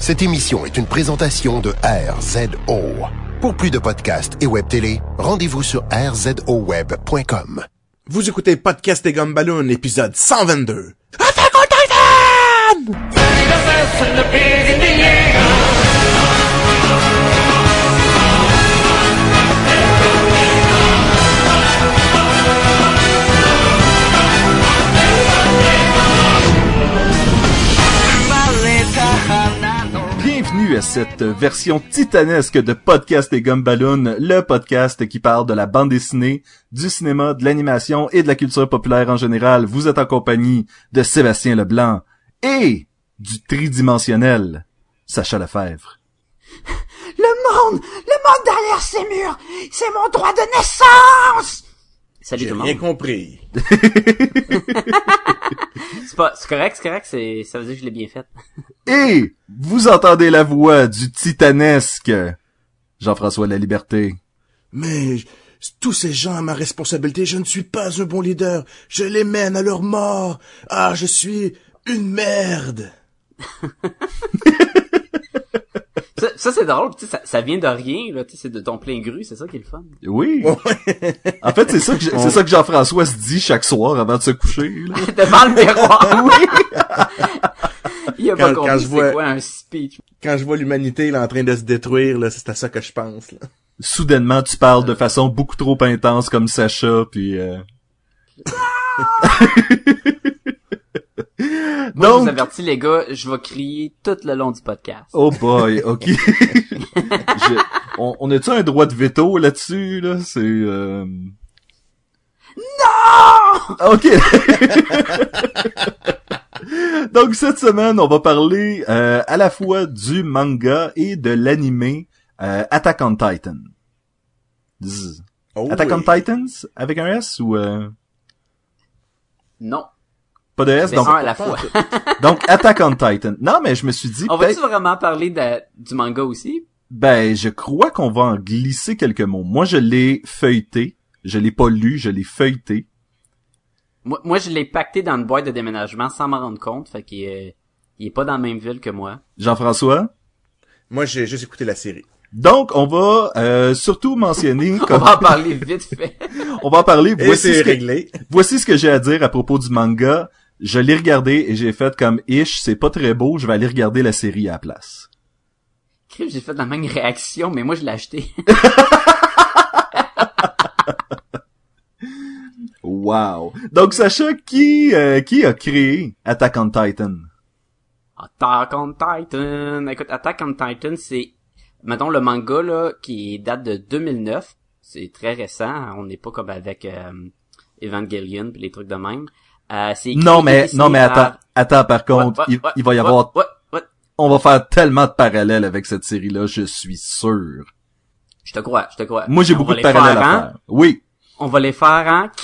Cette émission est une présentation de RZO. Pour plus de podcasts et web télé, rendez-vous sur rzoweb.com. Vous écoutez Podcast et Gumballoon, épisode 122. Attack cette version titanesque de Podcast et Gumballoon, le podcast qui parle de la bande dessinée, du cinéma, de l'animation et de la culture populaire en général. Vous êtes en compagnie de Sébastien Leblanc et du tridimensionnel Sacha Lefebvre. Le monde, le monde derrière ces murs, c'est mon droit de naissance. Salut J'ai tout le rien monde. compris. C'est pas, c'est correct, c'est correct, c'est, ça veut dire que je l'ai bien fait. Et vous entendez la voix du titanesque Jean-François La Liberté. Mais tous ces gens à ma responsabilité, je ne suis pas un bon leader. Je les mène à leur mort. Ah, je suis une merde. Ça, ça, c'est drôle, tu sais, ça, ça vient de rien, là, tu sais, c'est de ton plein grue, c'est ça qui est le fun. Oui. En fait, c'est ça que c'est ça que Jean-François se dit chaque soir avant de se coucher. là. Devant le miroir. oui. Il a pas Quand- compris quand je c'est vois- quoi un speech. Quand je vois l'humanité là, en train de se détruire, là, c'est à ça que je pense. Là. Soudainement, tu parles de façon beaucoup trop intense comme Sacha, puis. Euh... Moi, je Donc, vous avertis, les gars, je vais crier tout le long du podcast. oh boy, ok. Je- On, on a-tu un droit de veto là-dessus là? C'est. Euh... Non. Ok. Donc cette semaine, on va parler euh, à la fois du manga et de l'anime euh, Attack on Titan. Zzz. Oh, Attack on. Titans avec un S ou euh, Non. Pas de S C'est donc un à la fois. donc Attack on Titan. Non mais je me suis dit On va-tu vraiment parler de, du manga aussi? ben je crois qu'on va en glisser quelques mots. Moi je l'ai feuilleté, je l'ai pas lu, je l'ai feuilleté. Moi, moi, je l'ai pacté dans une boîte de déménagement sans m'en rendre compte, fait qu'il est, il est pas dans la même ville que moi. Jean-François? Moi, j'ai juste écouté la série. Donc on va euh, surtout mentionner On va en parler vite fait. on va en parler Et voici c'est ce que- réglé. Voici ce que j'ai à dire à propos du manga. Je l'ai regardé et j'ai fait comme ish, c'est pas très beau, je vais aller regarder la série à la place. J'ai fait la même réaction, mais moi je l'ai acheté. Wow. Donc Sacha, qui euh, qui a créé Attack on Titan? Attack on Titan. Écoute, Attack on Titan, c'est, mettons, le manga, là, qui date de 2009. C'est très récent. On n'est pas comme avec euh, Evangelion pis les trucs de même. Euh, c'est Non mais non mais par- attends, attends par contre, il, va y avoir on va faire tellement de parallèles avec cette série là, je suis sûr. Je te crois, je te crois. Moi j'ai On beaucoup de les parallèles à hein? faire. Oui. On va les faire en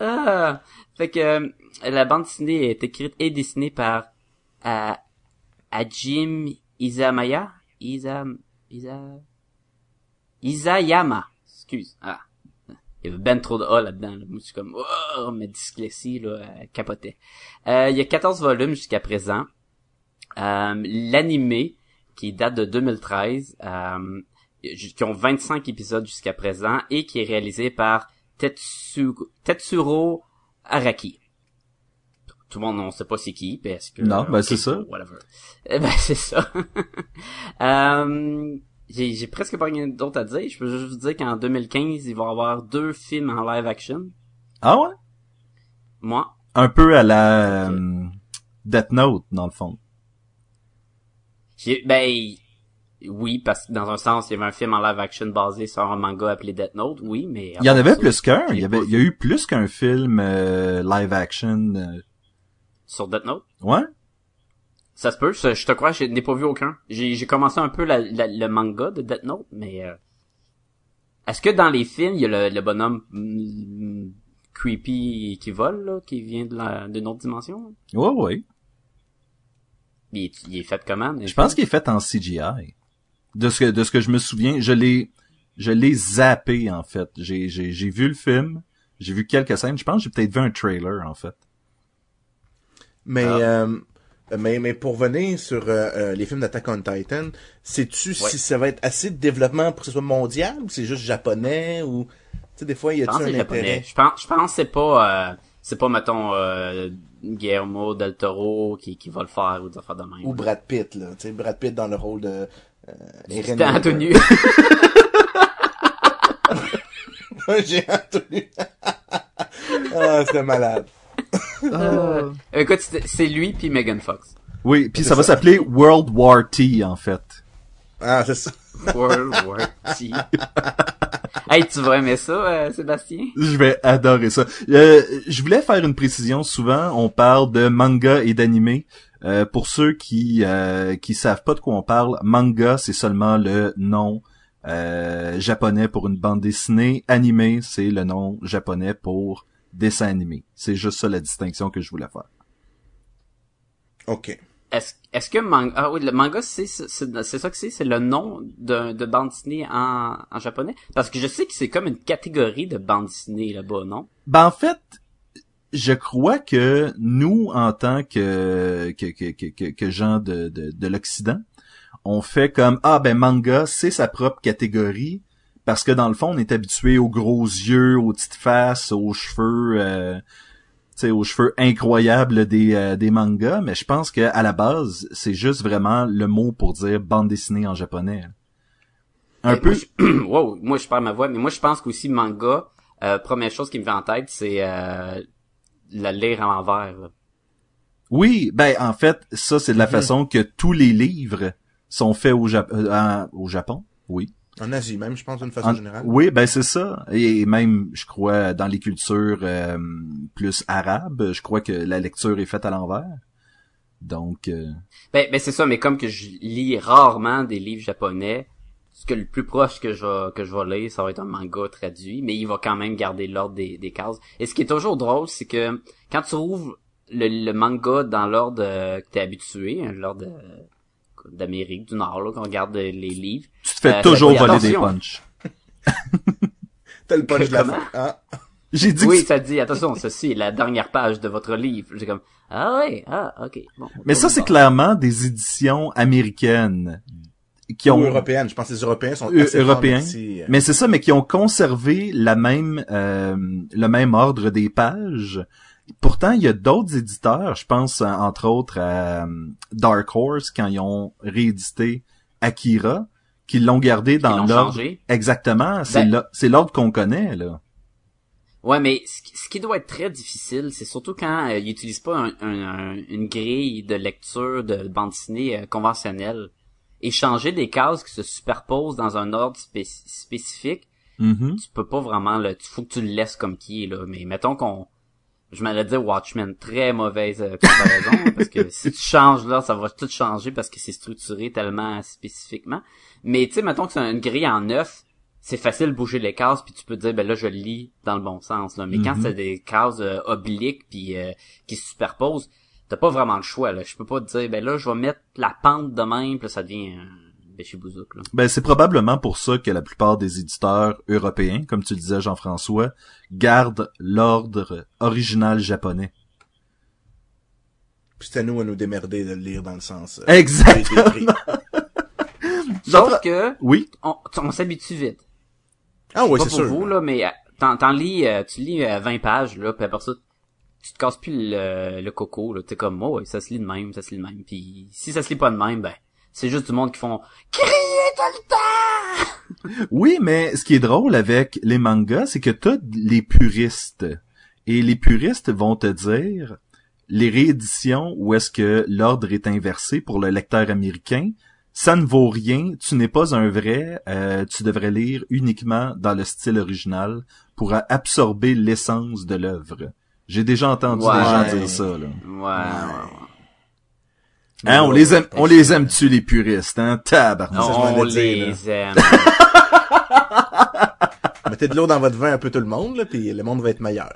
Ah, fait que euh, la bande dessinée est écrite et dessinée par euh, Hajim Izamaya, Isa, Isa, Isayama. Excuse. Ah. Il y avait ben trop de A là-dedans. Là. Moi, je suis comme, oh, ma dyslexie, là, capotait. Euh, il y a 14 volumes jusqu'à présent. Euh, L'animé, qui date de 2013, euh, qui ont 25 épisodes jusqu'à présent, et qui est réalisé par Tetsu, Tetsuro Araki. Tout le monde ne sait pas c'est qui, parce que... Non, ben c'est ça. Whatever. Eh ben c'est ça. euh, j'ai, j'ai presque pas rien d'autre à dire. Je peux juste vous dire qu'en 2015, il va y avoir deux films en live action. Ah ouais? Moi, Un peu à la euh, Death Note dans le fond. j'ai, ben, oui, parce que dans un sens, il y avait un film en live action basé sur un manga appelé Death Note, oui, mais... Il y en avait ça, plus qu'un, il y avait il y a eu plus qu'un film euh, live action. euh, Sur Death Note? Ouais Ça se peut, je, je te crois, je n'ai pas vu aucun. J'ai, j'ai commencé un peu la, la- le manga de Death Note, mais euh, est-ce que dans les films, il y a le, le bonhomme mm, creepy qui vole, là, qui vient de la, d'une autre dimension? Ouais ouais. Il est, il est fait comment? Je pense qu'il est fait en CGI. De ce que, de ce que je me souviens, je l'ai, je l'ai zappé, en fait. J'ai, j'ai, j'ai vu le film, J'ai vu quelques scènes. Je pense que j'ai peut-être vu un trailer, en fait. Mais, Ah. euh, mais, mais pour venir sur euh, euh, les films d'Attack on Titan, sais-tu Ouais. si ça va être assez de développement pour que ce soit mondial ou c'est juste japonais ou... Tu sais, des fois, y Je pense a-tu que un intérêt? Je pense, je pense c'est pas, euh, c'est pas, mettons, euh, Guillermo del Toro qui, qui va le faire ou des affaires de même. Ou Brad Pitt, là. Tu sais, Brad Pitt dans le rôle de... Euh, C'était Anthony. J'ai entendu. ah, c'était malade. Euh, écoute, c'est lui puis Megan Fox. Oui, puis ça va s'appeler World War T, en fait. Ah, c'est ça. World War T. hey, tu vas aimer ça, euh, Sébastien? Je vais adorer ça. Euh, je voulais faire une précision. Souvent, on parle de manga et d'anime. Euh, pour ceux qui euh, qui savent pas de quoi on parle, manga c'est seulement le nom euh, japonais pour une bande dessinée. Anime c'est le nom japonais pour dessin animé. C'est juste ça la distinction que je voulais faire. OK. Est-ce, est-ce que manga, ah oui, le manga, c'est, c'est, c'est ça que c'est, c'est le nom de, de bande dessinée en, en japonais? Parce que je sais que c'est comme une catégorie de bande dessinée là-bas, non? Ben en fait, je crois que nous, en tant que que que que, que- que gens de, de, de l'Occident, on fait comme ah ben manga, c'est sa propre catégorie parce que dans le fond, on est habitué aux gros yeux, aux petites faces, aux cheveux, euh, tu sais, aux cheveux incroyables des euh, des mangas. Mais je pense que à la base, c'est juste vraiment le mot pour dire bande dessinée en japonais. Un Ben, peu. Moi, je, wow, moi, je perds ma voix, mais moi, je pense qu'aussi manga, euh, première chose qui me vient en tête, c'est, euh, la lire à l'envers, là. Oui, ben en fait, ça c'est de la façon que tous les livres sont faits au, Jap- euh, au Japon. Oui. En Asie même, je pense, d'une façon En- générale. oui, ben c'est ça. Et même, je crois, dans les cultures euh, plus arabes, je crois que la lecture est faite à l'envers. Donc, euh, Ben, ben c'est ça, mais comme que je lis rarement des livres japonais, ce que le plus proche que je vais, que je vais lire, ça va être un manga traduit, mais il va quand même garder l'ordre des, des cases. Et ce qui est toujours drôle, c'est que quand tu ouvres le, le manga dans l'ordre euh, que t'es habitué, hein, l'ordre euh, d'Amérique du Nord, là, qu'on regarde les livres, te fais Euh, toujours voler des attention. punchs. T'as le punch de la fin. Ah. J'ai dit que oui, c'est- ça dit, attention, ceci est la dernière page de votre livre. J'ai comme, ah ouais, ah, ok, bon. Mais ça, c'est clairement des éditions américaines qui Ou ont européenne. Je pense que les Européens sont assez européens. Mais c'est ça, mais qui ont conservé la même euh, le même ordre des pages. Pourtant, il y a d'autres éditeurs, je pense euh, entre autres à euh, Dark Horse quand ils ont réédité Akira, qui l'ont gardé dans l'ordre. Exactement, c'est Ben- c'est l'ordre qu'on connaît là. Ouais, mais ce qui, doit être très difficile, c'est surtout quand euh, ils utilisent pas un- un- un- une grille de lecture de bande dessinée euh, conventionnelle. Et changer des cases qui se superposent dans un ordre spéc- spécifique, Mhm. tu peux pas vraiment le, faut que tu le laisses comme qui est là. Mais mettons qu'on, je m'allais dire Watchmen, très mauvaise euh, comparaison, parce que si tu changes là, ça va tout changer parce que c'est structuré tellement spécifiquement. Mais tu sais, mettons que c'est une grille en neuf, c'est facile de bouger les cases puis tu peux dire ben là je lis dans le bon sens là. Mais quand Mhm. c'est des cases euh, obliques puis euh, qui se superposent, t'as pas vraiment le choix là. Je peux pas te dire ben là je vais mettre la pente de même puis là, ça devient un là. Ben c'est probablement pour ça que la plupart des éditeurs européens, comme tu le disais Jean-François, gardent l'ordre original japonais. Puis c'est à nous à nous démerder de le lire dans le sens. euh, Exactement. Sauf que Oui? on, on s'habitue vite. Ah oui, pas c'est pour sûr. vous là, mais euh, t'en, t'en lis, euh, tu lis euh, 20 pages là, puis après ça, tu te casses plus le, le coco là. T'es comme, oh, ouais, ça se lit de même, ça se lit de même. Puis si ça se lit pas de même, ben c'est juste du monde qui font crier tout le temps. Oui, mais ce qui est drôle avec les mangas, c'est que t'as les puristes. Et les puristes vont te dire les rééditions où est-ce que l'ordre est inversé pour le lecteur américain, ça ne vaut rien, tu n'es pas un vrai, euh, tu devrais lire uniquement dans le style original pour absorber l'essence de l'œuvre. J'ai déjà entendu Ouais. des gens dire ça. Là. Ouais. ouais, ouais. Hein, on les aime, on les que- aime-tu les puristes, hein? Tabarnak. Ça, je m'en On ai dit, là. les aime. Mettez de l'eau dans votre vin un peu tout le monde, là, puis le monde va être meilleur.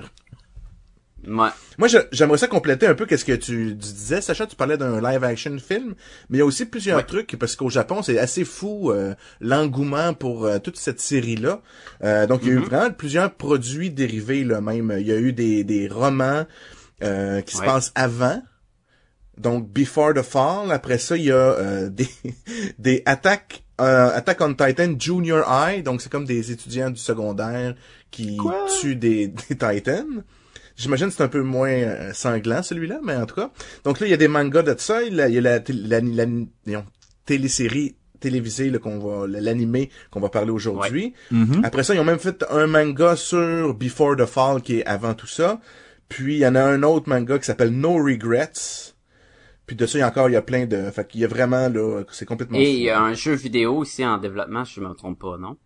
Ouais. Moi, j'aimerais ça compléter un peu qu'est-ce que tu, tu disais, Sacha. Tu parlais d'un live action film, mais il y a aussi plusieurs Ouais. trucs parce qu'au Japon, c'est assez fou euh, l'engouement pour euh, toute cette série-là. Euh, donc, il y a eu Mhm. vraiment plusieurs produits dérivés là même. Il y a eu des, des romans euh, qui se passent avant. Donc, Before the Fall. Après ça, il y a euh, des, des Attack, euh, Attack on Titan Junior High. Donc, c'est comme des étudiants du secondaire qui Quoi? tuent des, des Titans. J'imagine que c'est un peu moins euh, sanglant, celui-là, mais en tout cas. Donc là, il y a des mangas de ça. Il y a, la, la, la- voyons, télésérie télévisée là, qu'on va, l'animé qu'on va parler aujourd'hui. Mhm. Après ça, ils ont même fait un manga sur Before the Fall qui est avant tout ça. Puis il y en a un autre manga qui s'appelle No Regrets. Puis de ça, il y a encore, il y a plein de... Fait qu'il y a vraiment, là, c'est complètement Et fou. il y a un jeu vidéo aussi en développement, si je me trompe pas, non?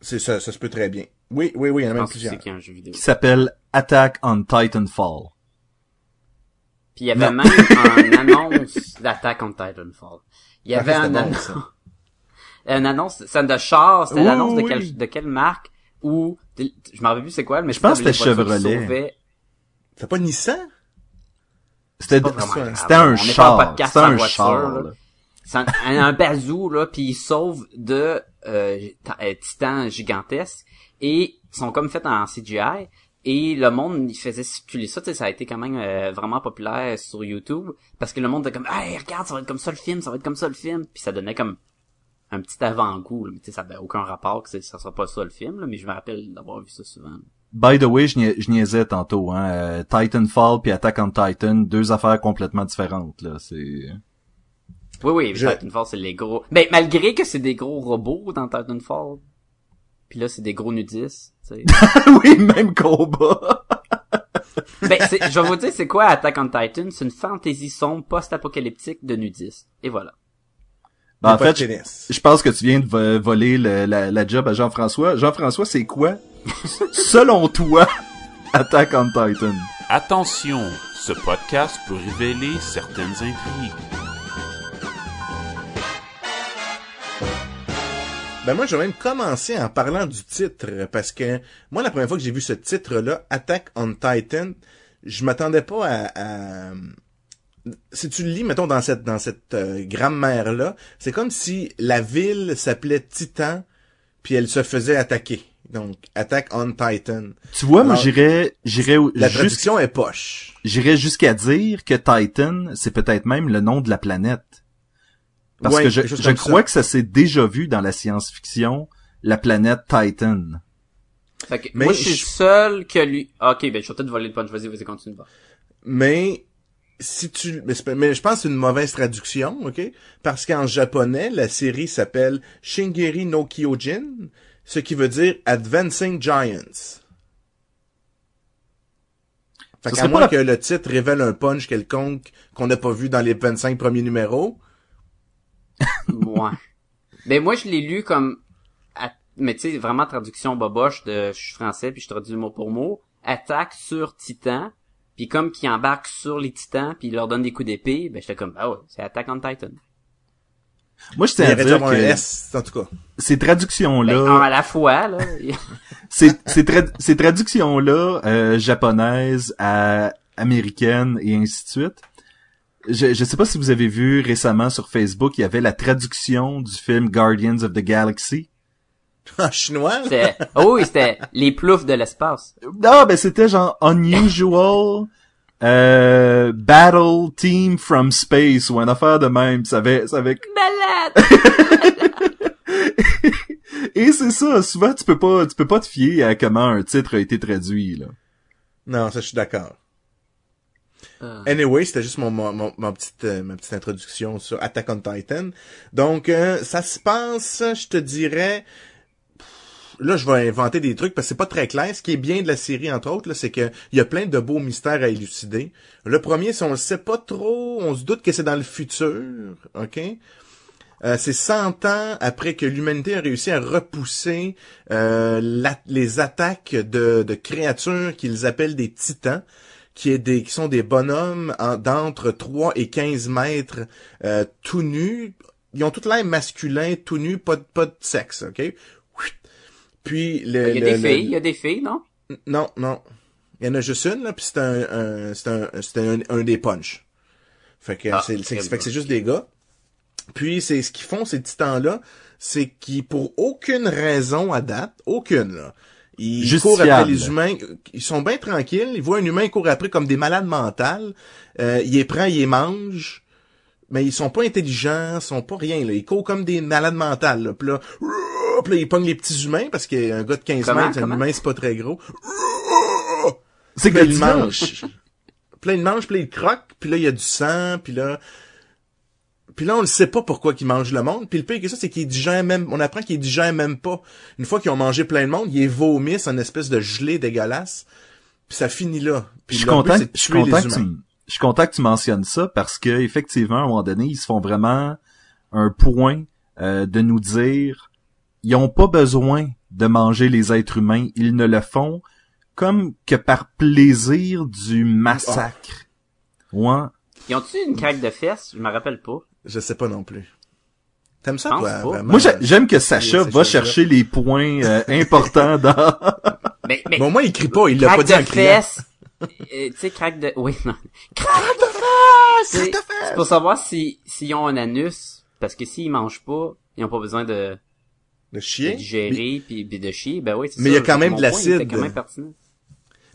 C'est ça, ça se peut très bien. Oui, oui, oui, il y en a Je même plusieurs. qu'il y a un jeu vidéo. Qui s'appelle Attack on Titanfall. Puis il y avait Non. même un annonce d'Attack on Titanfall. Il y avait c'était un annonce, une annonce, c'est de char, c'était Oui, l'annonce de de quelle marque ou, je m'en rappelle plus c'est quoi, mais Je pense que c'était Chevrolet. C'est pas Nissan? C'était un char. C'était un voiture, char. C'est un, un, bazou, là, puis ils sauvent de euh, euh, titans gigantesques et ils sont comme faits en CGI. Et le monde, il faisait circuler ça, tu sais, ça a été quand même euh, vraiment populaire sur YouTube, parce que le monde était comme, hey, regarde, ça va être comme ça le film, ça va être comme ça le film, puis ça donnait comme un petit avant-goût, mais tu sais, ça avait aucun rapport que ça sera pas ça le film, là, mais je me rappelle d'avoir vu ça souvent. By the way, je, nia- je niaisais tantôt, hein. euh, Titanfall puis Attack on Titan, deux affaires complètement différentes, là. C'est... Oui, oui, Je- Titanfall, c'est les gros... Ben, malgré que c'est des gros robots dans Titanfall, puis là, c'est des gros nudistes, tu sais. oui, même combat. Ben, c'est- je vais vous dire, c'est quoi Attack on Titan? C'est une fantasy sombre post-apocalyptique de nudistes. Et voilà. Ben, en fait, je, pense que tu viens de vo- voler le- la, la job à Jean-François. Jean-François, c'est quoi, selon toi, Attack on Titan? Attention, ce podcast peut révéler certaines intrigues. Ben moi, je vais même commencer en parlant du titre, parce que moi, la première fois que j'ai vu ce titre-là, Attack on Titan, je m'attendais pas à, à- Si tu le lis, mettons, dans cette dans cette euh, grammaire-là, c'est comme si la ville s'appelait Titan, puis elle se faisait attaquer. Donc, Attack on Titan. Tu vois, moi, Alors, j'irais, j'irais, au- La traduction est poche. j'irais jusqu'à dire que Titan, c'est peut-être même le nom de la planète. Parce Ouais, que je, je crois ça. que ça s'est déjà vu dans la science-fiction, la planète Titan. Fait que, Mais moi, je suis je- seul que lui... Ah, ok, ben, je vais peut-être voler le punch. Vas-y, vas-y, continue. Mais si tu mais, mais je pense que c'est une mauvaise traduction, OK? Parce qu'en japonais, la série s'appelle Shingeri no Kyojin, ce qui veut dire Advancing Giants. Fait qu'à moins la- que le titre révèle un punch quelconque qu'on n'a pas vu dans les 25 premiers numéros. Ouais. ben, moi, je l'ai lu comme... à- Mais tu sais, vraiment traduction boboche de... Je suis français, puis je traduis mot pour mot. Attaque sur Titan. Puis comme qui embarque sur les titans, puis il leur donne des coups d'épée, ben j'étais comme, ah ouais, c'est Attack on Titan. Moi, je Il tiens y à dire que S, en tout cas. ces Ben, traductions-là, un à la fois, là. ces, ces, trad- ces traductions-là, euh, japonaises à américaines et ainsi de suite, je, je sais pas si vous avez vu récemment sur Facebook, il y avait la traduction du film Guardians of the Galaxy. En chinois, là. C'était, oh oui, c'était les ploufs de l'espace. Non, ben c'était genre unusual euh, battle team from space ou une affaire de même. Ça avait, ça avait... Malade! Et c'est ça, souvent tu peux pas, tu peux pas te fier à comment un titre a été traduit là. Non, ça, je suis d'accord. Euh, Anyway, c'était juste mon, mon, mon- ma petite euh, ma petite introduction sur Attack on Titan. Donc euh, ça se passe, je te dirais là je vais inventer des trucs parce que c'est pas très clair. Ce qui est bien de la série entre autres c'est que il y a plein de beaux mystères à élucider. Le premier, si on le sait pas trop, on se doute que c'est dans le futur, OK? Euh, c'est 100 ans après que l'humanité a réussi à repousser euh, la- les attaques de, de créatures qu'ils appellent des titans, qui, est des, qui sont des bonhommes en- d'entre 3 et 15 mètres euh, tout nus. Ils ont tout l'air masculin, tout nus, pas, de- pas de sexe, OK? Puis le, il y a le- des le- filles, il y a des filles, non? non, non. Il y en a juste une, là, puis c'est un, un, c'est un, c'est un, un des punch. Fait que Ah, c'est, c'est, quel fait que c'est juste des gars. Puis c'est ce qu'ils font ces titans-là, c'est qu'ils pour aucune raison à date, aucune là, ils courent après les humains, ils sont bien tranquilles, ils voient un humain ils courent après comme des malades mentales, euh, ils les prennent, ils les mangent, mais ils sont pas intelligents, ils sont pas rien là, ils courent comme des malades mentales là, puis là, puis là, ils pognent les petits humains parce qu'un gars de 15 Comment? mètres, un humain c'est pas très gros. C'est là, que il mange. Puis là, il mange, puis là, il croque, puis là, il y a du sang, puis là... Puis là, on ne sait pas pourquoi qu'ils mangent le monde. Puis le pire que ça, c'est qu'ils digèrent même... On apprend qu'ils digèrent même pas. Une fois qu'ils ont mangé plein de monde, ils vomissent en espèce de gelée dégueulasse. Puis ça finit là. Puis Je suis content, je suis content que tu, je suis content que tu mentionnes ça parce que effectivement, à un moment donné, ils se font vraiment un point euh, de nous dire ils ont pas besoin de manger les êtres humains, ils ne le font comme que par plaisir du massacre. Ouais. Ils ont-tu une craque de fesses? Je me rappelle pas. Je sais pas non plus. T'aimes ça, toi, pas. vraiment? Moi, j'ai- j'aime que Sacha va chercher les points euh, importants dans. Mais, mais, Bon, moi, il crie pas. Il l'a craque pas dit en de criant. fesses. euh, tu sais, craque de, oui, non. Craque de fesses! C'est c'est pour savoir si, s'ils ont un anus. Parce que s'ils mangent pas, ils ont pas besoin de, De chien. digérer puis, puis de chier. Ben oui, c'est Mais il y a quand même de l'acide.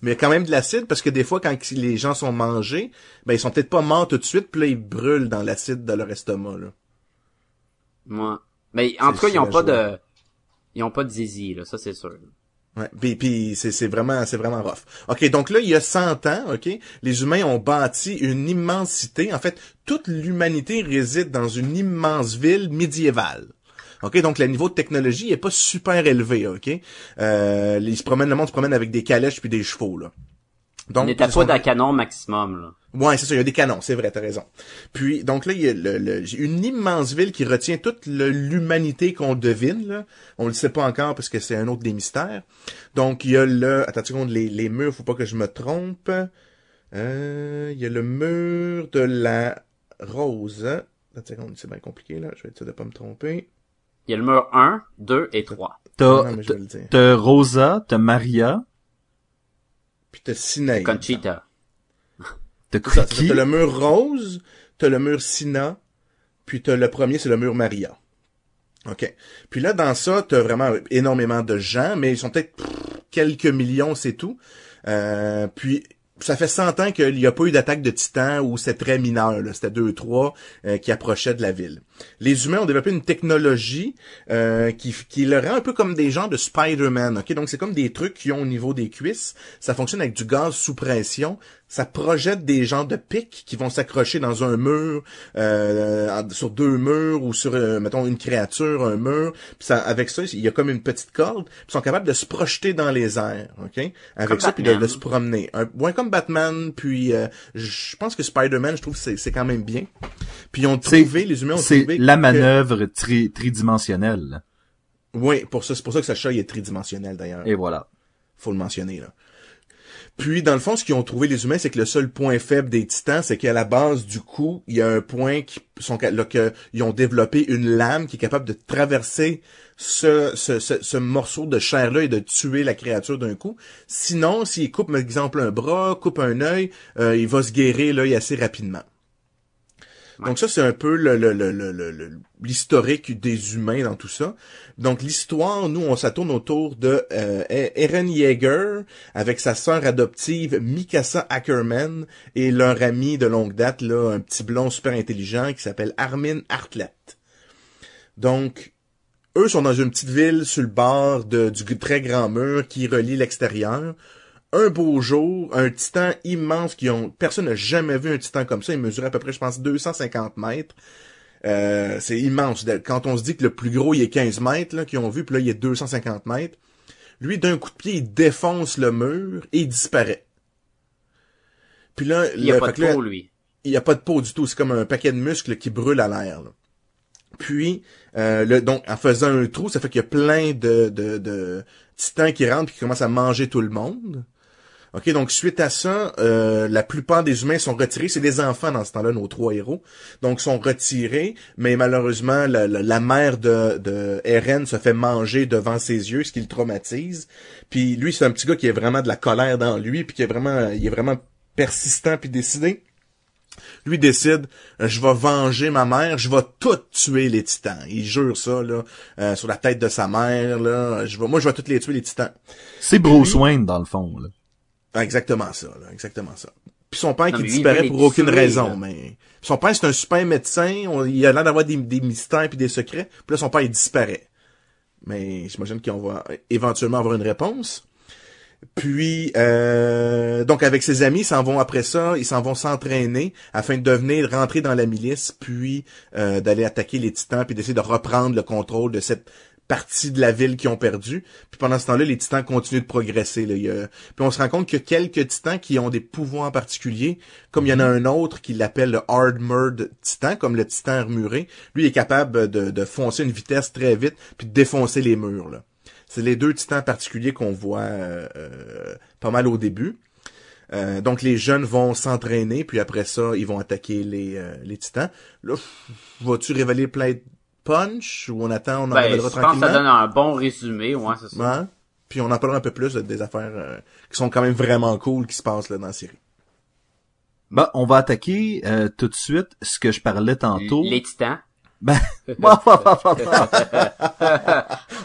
Mais il y a quand même de l'acide parce que des fois, quand les gens sont mangés, ben ils sont peut-être pas morts tout de suite, puis là, ils brûlent dans l'acide de leur estomac, là. Moi. Mais en tout cas, ils ont pas joie. de, ils ont pas de zizi, là. Ça, c'est sûr. Ouais, puis, puis c'est, c'est vraiment c'est vraiment rough. OK, donc là il y a 100 ans, OK, les humains ont bâti une immensité, en fait, toute l'humanité réside dans une immense ville médiévale. OK, donc le niveau de technologie est pas super élevé, OK? Euh, ils se promènent le monde se promène avec des calèches puis des chevaux là. Donc On est à ils sont- pas d'un canon maximum, là. Ouais, c'est ça, il y a des canons, c'est vrai, t'as raison. Puis, donc là, il y a le, le- une immense ville qui retient toute l'humanité qu'on devine, là. On le sait pas encore parce que c'est un autre des mystères. Donc, il y a le, attends une seconde, les, les murs, faut pas que je me trompe. Euh, il y a le mur de la rose. Attends une seconde, c'est bien compliqué, là. Je vais sûr de pas me tromper. Il y a le mur 1, 2 et 3. T'as, Non, mais je vais le dire. t'as Rosa, t'as Maria, Puis t'as Sinaï. Conchita. t'as le mur rose, t'as le mur Sina, puis t'as le premier, c'est le mur Maria. OK. Puis là, dans ça, t'as vraiment énormément de gens, mais ils sont peut-être quelques millions, c'est tout. Euh, puis, ça fait 100 ans qu'il n'y a pas eu d'attaque de titans où c'est très mineur. là. C'était deux, trois euh, qui approchaient de la ville. Les humains ont développé une technologie euh, qui, qui le rend un peu comme des gens de Spider-Man. ok? Donc, c'est comme des trucs qui ont au niveau des cuisses. Ça fonctionne avec du gaz sous pression. Ça projette des gens de pics qui vont s'accrocher dans un mur, euh, sur deux murs ou sur, euh, mettons, une créature, un mur. Puis ça, avec ça, il y a comme une petite corde. Puis ils sont capables de se projeter dans les airs, ok? Avec Comme ça, puis de, se promener. Un, ouais, comme Batman. Puis euh, je pense que Spider-Man, je trouve que c'est quand même bien. Puis ils ont trouvé, les humains ont C'est la que- manœuvre tri- tridimensionnelle. Oui, pour ça, c'est pour ça que Sacha il est tridimensionnel d'ailleurs. Et voilà. Faut le mentionner là. Puis dans le fond, ce qu'ils ont trouvé les humains, c'est que le seul point faible des titans, c'est qu'à la base du cou, il y a un point qui sont là que ils ont développé une lame qui est capable de traverser ce, ce, ce, ce morceau de chair là et de tuer la créature d'un coup. Sinon, s'il coupe par exemple un bras, coupe un œil, euh, il va se guérir l'œil assez rapidement. Donc ça, c'est un peu l'historique des humains dans tout ça. Donc l'histoire, nous, on s'atourne autour de euh, Eren Yeager avec sa sœur adoptive Mikasa Ackerman et leur ami de longue date, là, un petit blond super intelligent qui s'appelle Armin Hartlet. Donc, eux sont dans une petite ville sur le bord du très grand mur qui relie l'extérieur. Un beau jour, un titan immense qui ont personne n'a jamais vu un titan comme ça. Il mesurait à peu près, je pense, 250 mètres. Euh, c'est immense. Quand on se dit que le plus gros il est 15 mètres, là, qu'ils ont vu, puis là il est 250 mètres. Lui, d'un coup de pied, il défonce le mur et il disparaît. Puis là, Il y a pas de là, peau, lui. il n'y a pas de peau du tout. C'est comme un paquet de muscles qui brûle à l'air. là. Puis, euh, le, donc, en faisant un trou, ça fait qu'il y a plein de, de, de titans qui rentrent et qui commencent à manger tout le monde. OK, donc suite à ça, euh, la plupart des humains sont retirés. C'est des enfants dans ce temps-là, nos trois héros. Donc sont retirés, mais malheureusement, la, la, la mère de, de Eren se fait manger devant ses yeux, ce qui le traumatise. Puis lui, c'est un petit gars qui a vraiment de la colère dans lui, puis qui est vraiment, il est vraiment persistant puis décidé. Lui décide, euh, je vais venger ma mère, je vais tout tuer les titans. Il jure ça là, euh, sur la tête de sa mère là. Je vais, moi, je vais tous les tuer les titans. C'est Bruce Wayne, dans le fond, là. Ah, Exactement ça, là, exactement ça. Puis son père Non, qui lui, disparaît pour aucune tuer, raison, là. mais son père c'est un super médecin, on- il a l'air d'avoir des, des mystères puis des secrets. Puis là son père il disparaît. Mais j'imagine qu'on va éventuellement avoir une réponse. Puis euh, donc avec ses amis, ils s'en vont après ça, ils s'en vont s'entraîner afin de devenir rentrer dans la milice, puis euh, d'aller attaquer les titans, puis d'essayer de reprendre le contrôle de cette partie de la ville qu'ils ont perdu. Puis pendant ce temps-là, les titans continuent de progresser. Là. Puis on se rend compte a quelques titans qui ont des pouvoirs particuliers, comme il y en a un autre qui l'appelle le Hardmurd Titan, comme le titan armuré. Lui est capable de, de foncer une vitesse très vite, puis de défoncer les murs. C'est les deux titans particuliers qu'on voit euh, euh, pas mal au début. Euh, donc les jeunes vont s'entraîner, puis après ça, ils vont attaquer les, les titans. Là, vas-tu révéler plein punch ou on attend, on en Ben, je pense que ça donne un bon résumé, ouais, c'est ça. Ouais. Puis on en parlera un peu plus des affaires euh, qui sont quand même vraiment cool qui se passent là, dans la série. Bah, on va attaquer euh, tout de suite ce que je parlais tantôt. Les titans. Ben.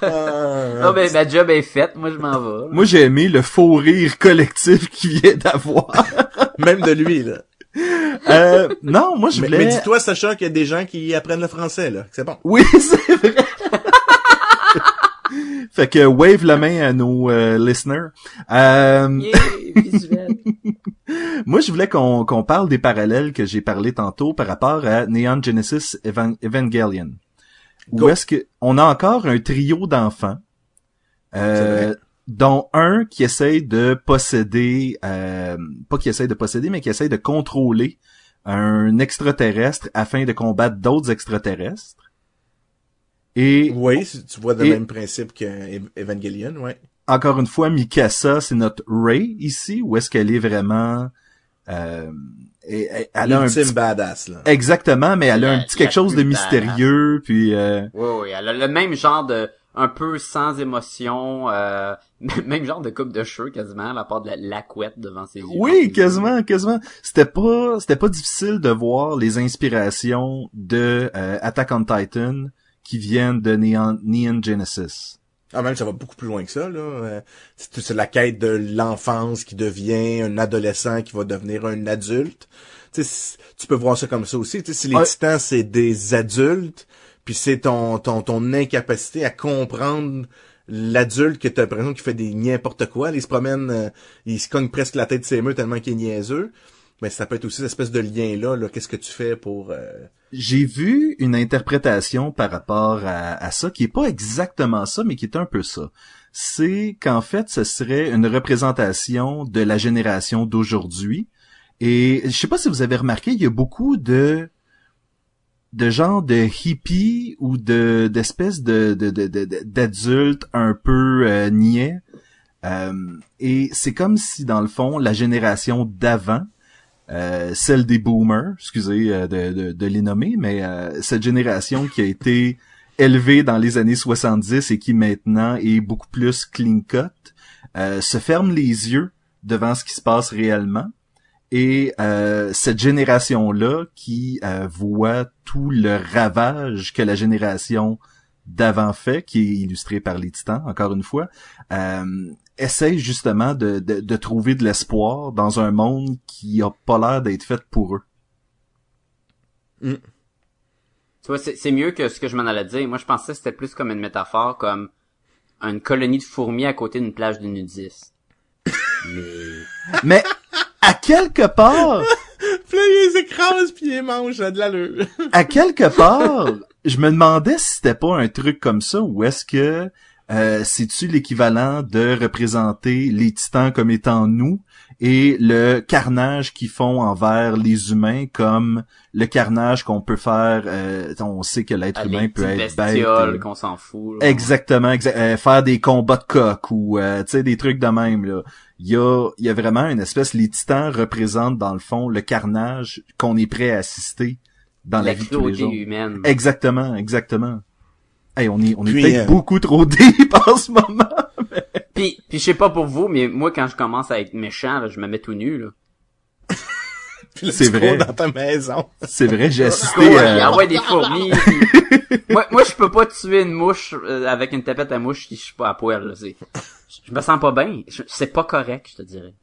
Non, ben, ma job est faite, moi je m'en vais. Moi, j'ai aimé le faux rire collectif qu'il vient d'avoir. Même de lui, là. Euh, non, moi, je voulais... mais dis-toi, Sacha, qu'il y a des gens qui apprennent le français, là. C'est bon. Oui, c'est vrai. fait que wave la main à nos euh, listeners. Euh, Yeah, visuel. Moi, je voulais qu'on qu'on parle des parallèles que j'ai parlé tantôt par rapport à Neon Genesis Evan- Evangelion. Où Go. est-ce que on a encore un trio d'enfants, euh. Dont un qui essaye de posséder, euh, pas qui essaye de posséder, mais qui essaye de contrôler un extraterrestre afin de combattre d'autres extraterrestres. Et Oui, si tu vois le Et- même principe que Ev- Evangelion, ouais. encore une fois, Mikasa, c'est notre Ray ici, ou est-ce qu'elle est vraiment... Euh, et- et- elle a un petit badass, là. Exactement, mais elle a un petit quelque chose de mystérieux, puis euh, Oui, oui, elle a le même genre de, un peu sans émotion, euh, même genre de coupe de cheveux quasiment, à la part de la, la couette devant ses yeux. oui, quasiment, quasiment. C'était pas, c'était pas difficile de voir les inspirations de euh, Attack on Titan qui viennent de Neon, Neon Genesis. Ah, même, ça va beaucoup plus loin que ça, là. Euh, C'est la quête de l'enfance qui devient un adolescent qui va devenir un adulte. Tu sais, c- tu peux voir ça comme ça aussi. Tu sais, si les Ouais. titans, c'est des adultes, puis c'est ton, ton, ton incapacité à comprendre l'adulte que t'as l'impression qu'il fait des n'importe quoi. Il se promène, euh, il se cogne presque la tête de ses murs tellement qu'il est niaiseux. Mais ça peut être aussi cette espèce de lien-là, là. Qu'est-ce que tu fais pour... euh, J'ai vu une interprétation par rapport à, à ça qui est pas exactement ça, mais qui est un peu ça. C'est qu'en fait, ce serait une représentation de la génération d'aujourd'hui. Et je sais pas si vous avez remarqué, il y a beaucoup de de gens de hippies ou de d'espèces de d'adultes un peu euh, niais. Euh, et c'est comme si dans le fond la génération d'avant euh, celle des boomers, excusez euh, de, les nommer, mais cette génération qui a été élevée dans les années 70 et qui maintenant est beaucoup plus clean cut, se ferme les yeux devant ce qui se passe réellement. Et euh, cette génération-là qui euh, voit tout le ravage que la génération d'avant fait, qui est illustré par les titans, encore une fois, euh, essaye justement de, de, de trouver de l'espoir dans un monde qui a pas l'air d'être fait pour eux. Tu vois, c'est c'est mieux que ce que je m'en allais dire. Moi, je pensais que c'était plus comme une métaphore, comme une colonie de fourmis à côté d'une plage de nudistes. Mais... Mais à quelque part, Puis là, il les écrase puis il les mange, de l'allure. à quelque part, je me demandais si c'était pas un truc comme ça ou est-ce que euh, c'est-tu l'équivalent de représenter les titans comme étant nous et le carnage qu'ils font envers les humains comme le carnage qu'on peut faire euh, on sait que l'être Ah, humain peut être bête bestioles euh, qu'on s'en fout. là. exactement exa- euh, faire des combats de coq ou euh, tu sais des trucs de même là il y a il y a vraiment une espèce les titans représentent dans le fond le carnage qu'on est prêt à assister dans la, la vie de tous les cruauté jours humaine. exactement exactement Hey, on est on est Puis, peut-être euh, beaucoup trop deep en ce moment Puis, puis je sais pas pour vous, mais moi quand je commence à être méchant, là, je me mets tout nu là. C'est vrai. dans ta maison. c'est vrai j'ai assisté Ouais, à- ah ouais, des fourmis. puis- moi, moi, je peux pas tuer une mouche euh, avec une tapette à mouche si je suis pas à poil. Là, c'est, je me sens pas bien. C'est pas correct, je te dirais.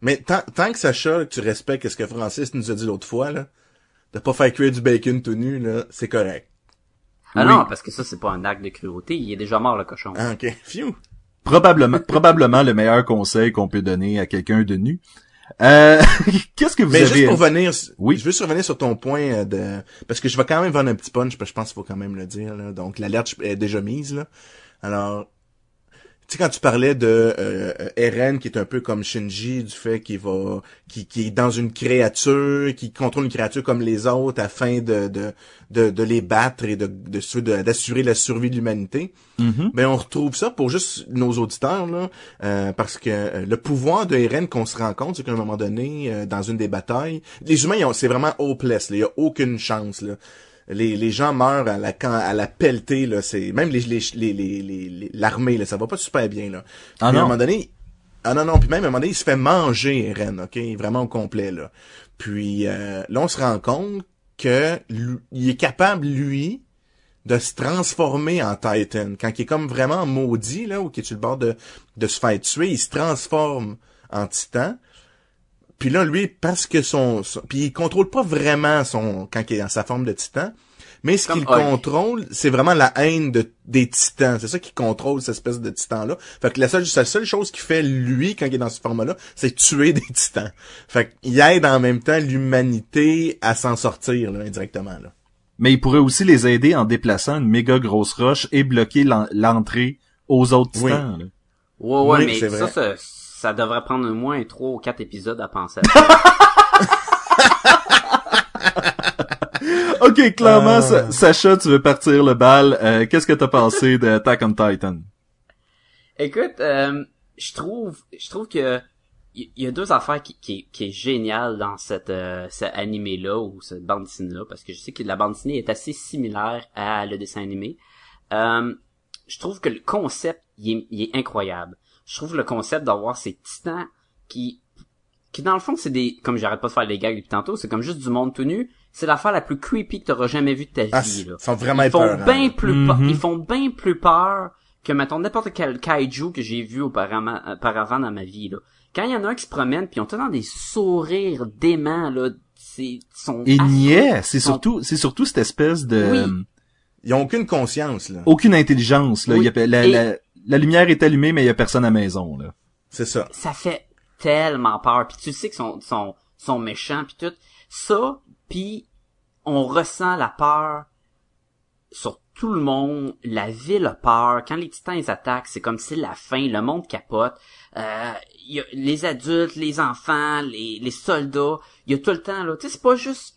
Mais tant, tant que Sacha, que tu respectes ce que Francis nous a dit l'autre fois, là, de pas faire cuire du bacon tout nu, là, c'est correct. Ah Oui. non, parce que ça, c'est pas un acte de cruauté. Il est déjà mort, le cochon. Ah, ok. Phew. Probablement probablement le meilleur conseil qu'on peut donner à quelqu'un de nu. Euh, qu'est-ce que vous Mais avez juste pour venir, Oui. je veux survenir sur ton point euh, de, parce que je vais quand même vendre un petit punch, parce que je pense qu'il faut quand même le dire, là. Donc, l'alerte est déjà mise, là. Alors, tu sais, quand tu parlais de euh, Eren, qui est un peu comme Shinji, du fait qu'il va, qui, qui est dans une créature, qui contrôle une créature comme les autres afin de, de, de, de les battre et de, de, d'assurer la survie de l'humanité. Mhm. Ben on retrouve ça pour juste nos auditeurs là, euh, parce que euh, le pouvoir de Eren qu'on se rend compte, c'est qu'à un moment donné, euh, dans une des batailles, les humains, ils ont- c'est vraiment hopeless. là. Il y a aucune chance. Là. Les, les gens meurent à la quand, à la pelletée là. C'est même les les les les- les- l'armée là, ça va pas super bien là. Ah Puis, à un moment donné, ah non non, puis même à un moment donné, il se fait manger Eren, ok, vraiment au complet là. Puis euh, là, on se rend compte que lui- il est capable lui de se transformer en Titan. Quand il est comme vraiment maudit, là, ou qu'il est sur le bord de, de se faire tuer, il se transforme en Titan. Puis là, lui, parce que son... son- puis il contrôle pas vraiment son... quand il est dans sa forme de Titan. Mais ce qu'il contrôle, c'est vraiment la haine de, des titans. C'est ça qui contrôle cette espèce de titan-là. Fait que la seule, la seule chose qu'il fait, lui, quand il est dans ce format-là, c'est tuer des titans. Fait qu'il aide en même temps l'humanité à s'en sortir, là, indirectement, là. Mais il pourrait aussi les aider en déplaçant une méga grosse roche et bloquer l'en- l'entrée aux autres Oui. titans. là. Ouais, ouais, Oui, mais c'est ça, vrai. ça, ça devrait prendre au moins trois ou quatre épisodes à penser à ça. Ok, clairement, Euh. Sa- Sacha, tu veux partir le bal. Euh, Qu'est-ce que t'as pensé de Attack on Titan? Écoute, euh, je trouve, je trouve que il y, y a deux affaires qui, qui, qui est génial dans cette, euh, ce animé là ou cette bande dessinée là, parce que je sais que la bande dessinée est assez similaire à le dessin animé. Euh, je trouve que le concept il est, il est incroyable. Je trouve le concept d'avoir ces titans qui qui dans le fond c'est des comme j'arrête pas de faire les gags depuis tantôt, c'est comme juste du monde tout nu. C'est l'affaire la plus creepy que t'auras jamais vue de ta Ah, vie là ils sont vraiment ils font épeurants, bien plus peur- Mhm. ils font bien plus peur que mettons n'importe quel kaiju que j'ai vu auparavant, auparavant dans ma vie là. Quand il y en a un qui se promène puis ils ont tout le temps des sourires déments là, c'est ils sont Et niais, c'est sont- surtout, c'est surtout cette espèce de Oui. euh, Ils ont aucune conscience, là. aucune intelligence. Là. Oui. Il y a- la, Et- la, la lumière est allumée, mais il y a personne à la maison. Là. C'est ça. ça fait tellement peur puis tu sais qu'ils sont sont sont méchants puis tout ça puis on ressent la peur sur tout le monde la ville a peur quand les titans ils attaquent c'est comme si c'est la fin le monde capote euh, il y a les adultes les enfants les les soldats il y a tout le temps là tu sais c'est pas juste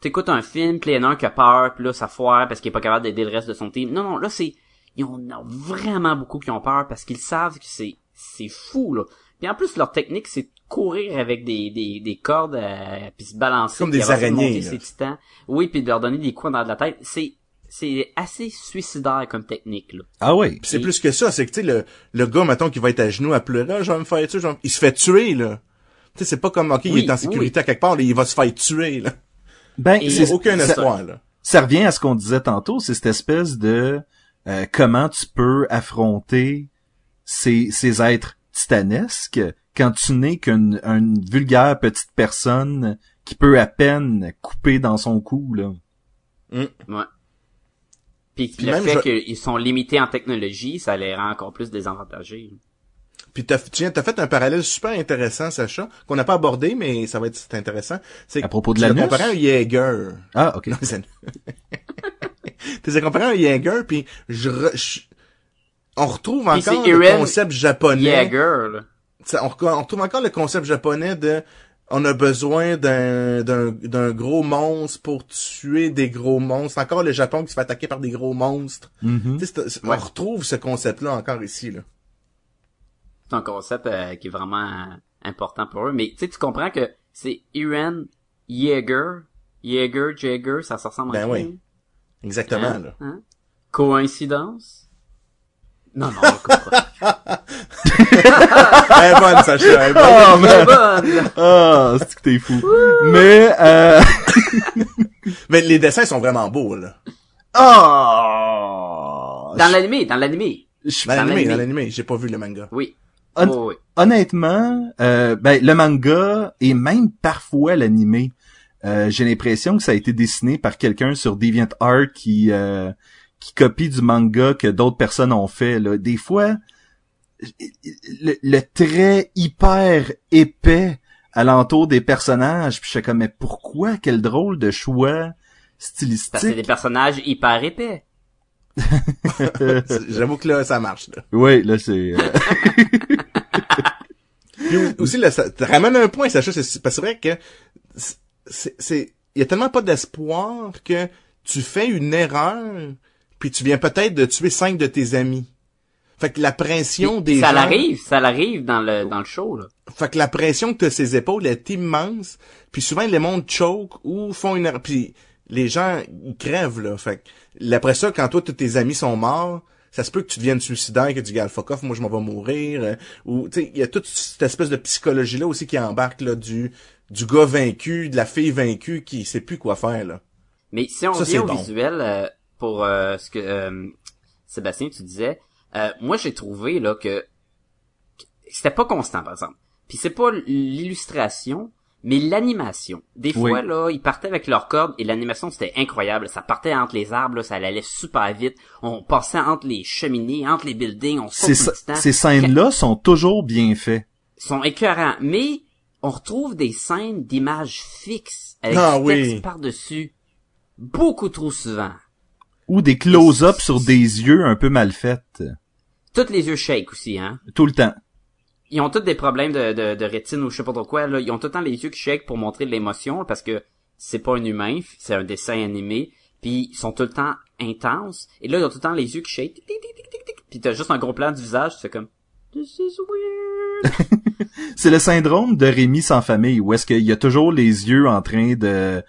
t'écoutes un film puis il y en a un qui a peur puis là ça foire parce qu'il est pas capable d'aider le reste de son team non non là c'est il y en a vraiment beaucoup qui ont peur parce qu'ils savent que c'est c'est fou là puis en plus leur technique c'est de courir avec des des, des cordes euh, puis se balancer Comme des araignées, ces titans oui puis de leur donner des coups dans la tête c'est c'est assez suicidaire comme technique là Ah oui. C'est plus que ça, c'est que tu sais le le gars mettons qui va être à genoux à pleurer, Ah, je vais me faire tuer, il se fait tuer là. Tu sais c'est pas comme OK, il est en sécurité à quelque part, là, il va se faire tuer là. Ben, c'est Aucun ça- espoir là. ça revient à ce qu'on disait tantôt, c'est cette espèce de euh, comment tu peux affronter ces, ces êtres titanesques quand tu n'es qu'une une vulgaire petite personne qui peut à peine couper dans son cou là? ouais puis, Puis le même, fait je- qu'ils sont limités en technologie ça les rend encore plus désavantagés Puis t'as tu viens- t'as fait un parallèle super intéressant Sacha qu'on n'a pas abordé mais ça va être c'est intéressant. C'est À propos de l'anus? comparé à un Jaeger. Ah ok. Non, as comparé à un Jaeger puis je, re- je- on retrouve Puis encore le concept japonais. Jaeger là on, on retrouve encore le concept japonais de on a besoin d'un d'un d'un gros monstre pour tuer des gros monstres. Encore le Japon qui se fait attaquer par des gros monstres. Mhm. Ouais. On retrouve ce concept-là encore ici. Là. C'est un concept euh, qui est vraiment euh, important pour eux. Mais tu sais, tu comprends que c'est Iren Jaeger. Jaeger, Jaeger, ça se ressemble Ben peu, oui. Exactement. hein? Là. Hein? Coïncidence? Non, non. Elle est bonne, Sacha. Elle est bonne. Oh, C'est man. bonne! Ah, c'est que t'es fou. Mais, euh... Mais les dessins sont vraiment beaux. Là. Ah! Dans l'animé, dans l'animé. Je- Dans l'animé. dans l'animé. J'ai pas vu le manga. Oui. Hon- Oh, oui. honnêtement, euh, ben, le manga et même parfois l'animé, euh, j'ai l'impression que ça a été dessiné par quelqu'un sur DeviantArt qui euh, qui copie du manga que d'autres personnes ont fait. Là. Des fois, le, le trait hyper épais alentour des personnages, puis je suis comme mais pourquoi? Quel drôle de choix Parce que c'est des stylistique. personnages hyper épais. J'avoue que là, ça marche. Là. Oui, là c'est. euh, Puis aussi, là, ça te ramène un point, Sacha, c'est parce que c'est vrai que c'est, il y a tellement pas d'espoir que tu fais une erreur, puis tu viens peut-être de tuer cinq de tes amis. Fait que la pression Puis des ça gens, l'arrive, ça l'arrive dans le dans le show là. fait que la pression que t'as ses épaules est immense, puis souvent les mondes choke ou font une erreur, puis les gens ils crèvent là. Fait que après ça, quand toi tous tes amis sont morts, ça se peut que tu deviennes suicidaire, que tu dis, Gars, fuck off, moi je m'en vais mourir, euh, ou tu sais, il y a toute cette espèce de psychologie là aussi qui embarque là du du gars vaincu, de la fille vaincue qui sait plus quoi faire là. Mais si on Ça, vient au bon. visuel, euh, pour euh, ce que euh, Sébastien tu disais, euh, moi j'ai trouvé là que, c'était pas constant par exemple. Puis c'est pas l'illustration, mais l'animation. Des Oui. fois là, ils partaient avec leur corde et l'animation c'était incroyable. Ça partait entre les arbres, là, ça allait super vite. On passait entre les cheminées, entre les buildings, on Ces, ces scènes-là sont toujours bien faites. Sont écœurants, mais on retrouve des scènes d'images fixes avec Ah du oui. texte par-dessus beaucoup trop souvent. Ou des close-ups sur des yeux un peu mal faits. Toutes les yeux shake aussi, hein. Tout le temps. Ils ont tous des problèmes de, de, de rétine ou je sais pas trop quoi, là. Ils ont tout le temps les yeux qui shake pour montrer de l'émotion, parce que c'est pas un humain, c'est un dessin animé, puis ils sont tout le temps intenses, et là, ils ont tout le temps les yeux qui shake, puis t'as juste un gros plan du visage, c'est comme, this is weird. C'est le syndrome de Rémi sans famille, où est-ce qu'il y a toujours les yeux en train de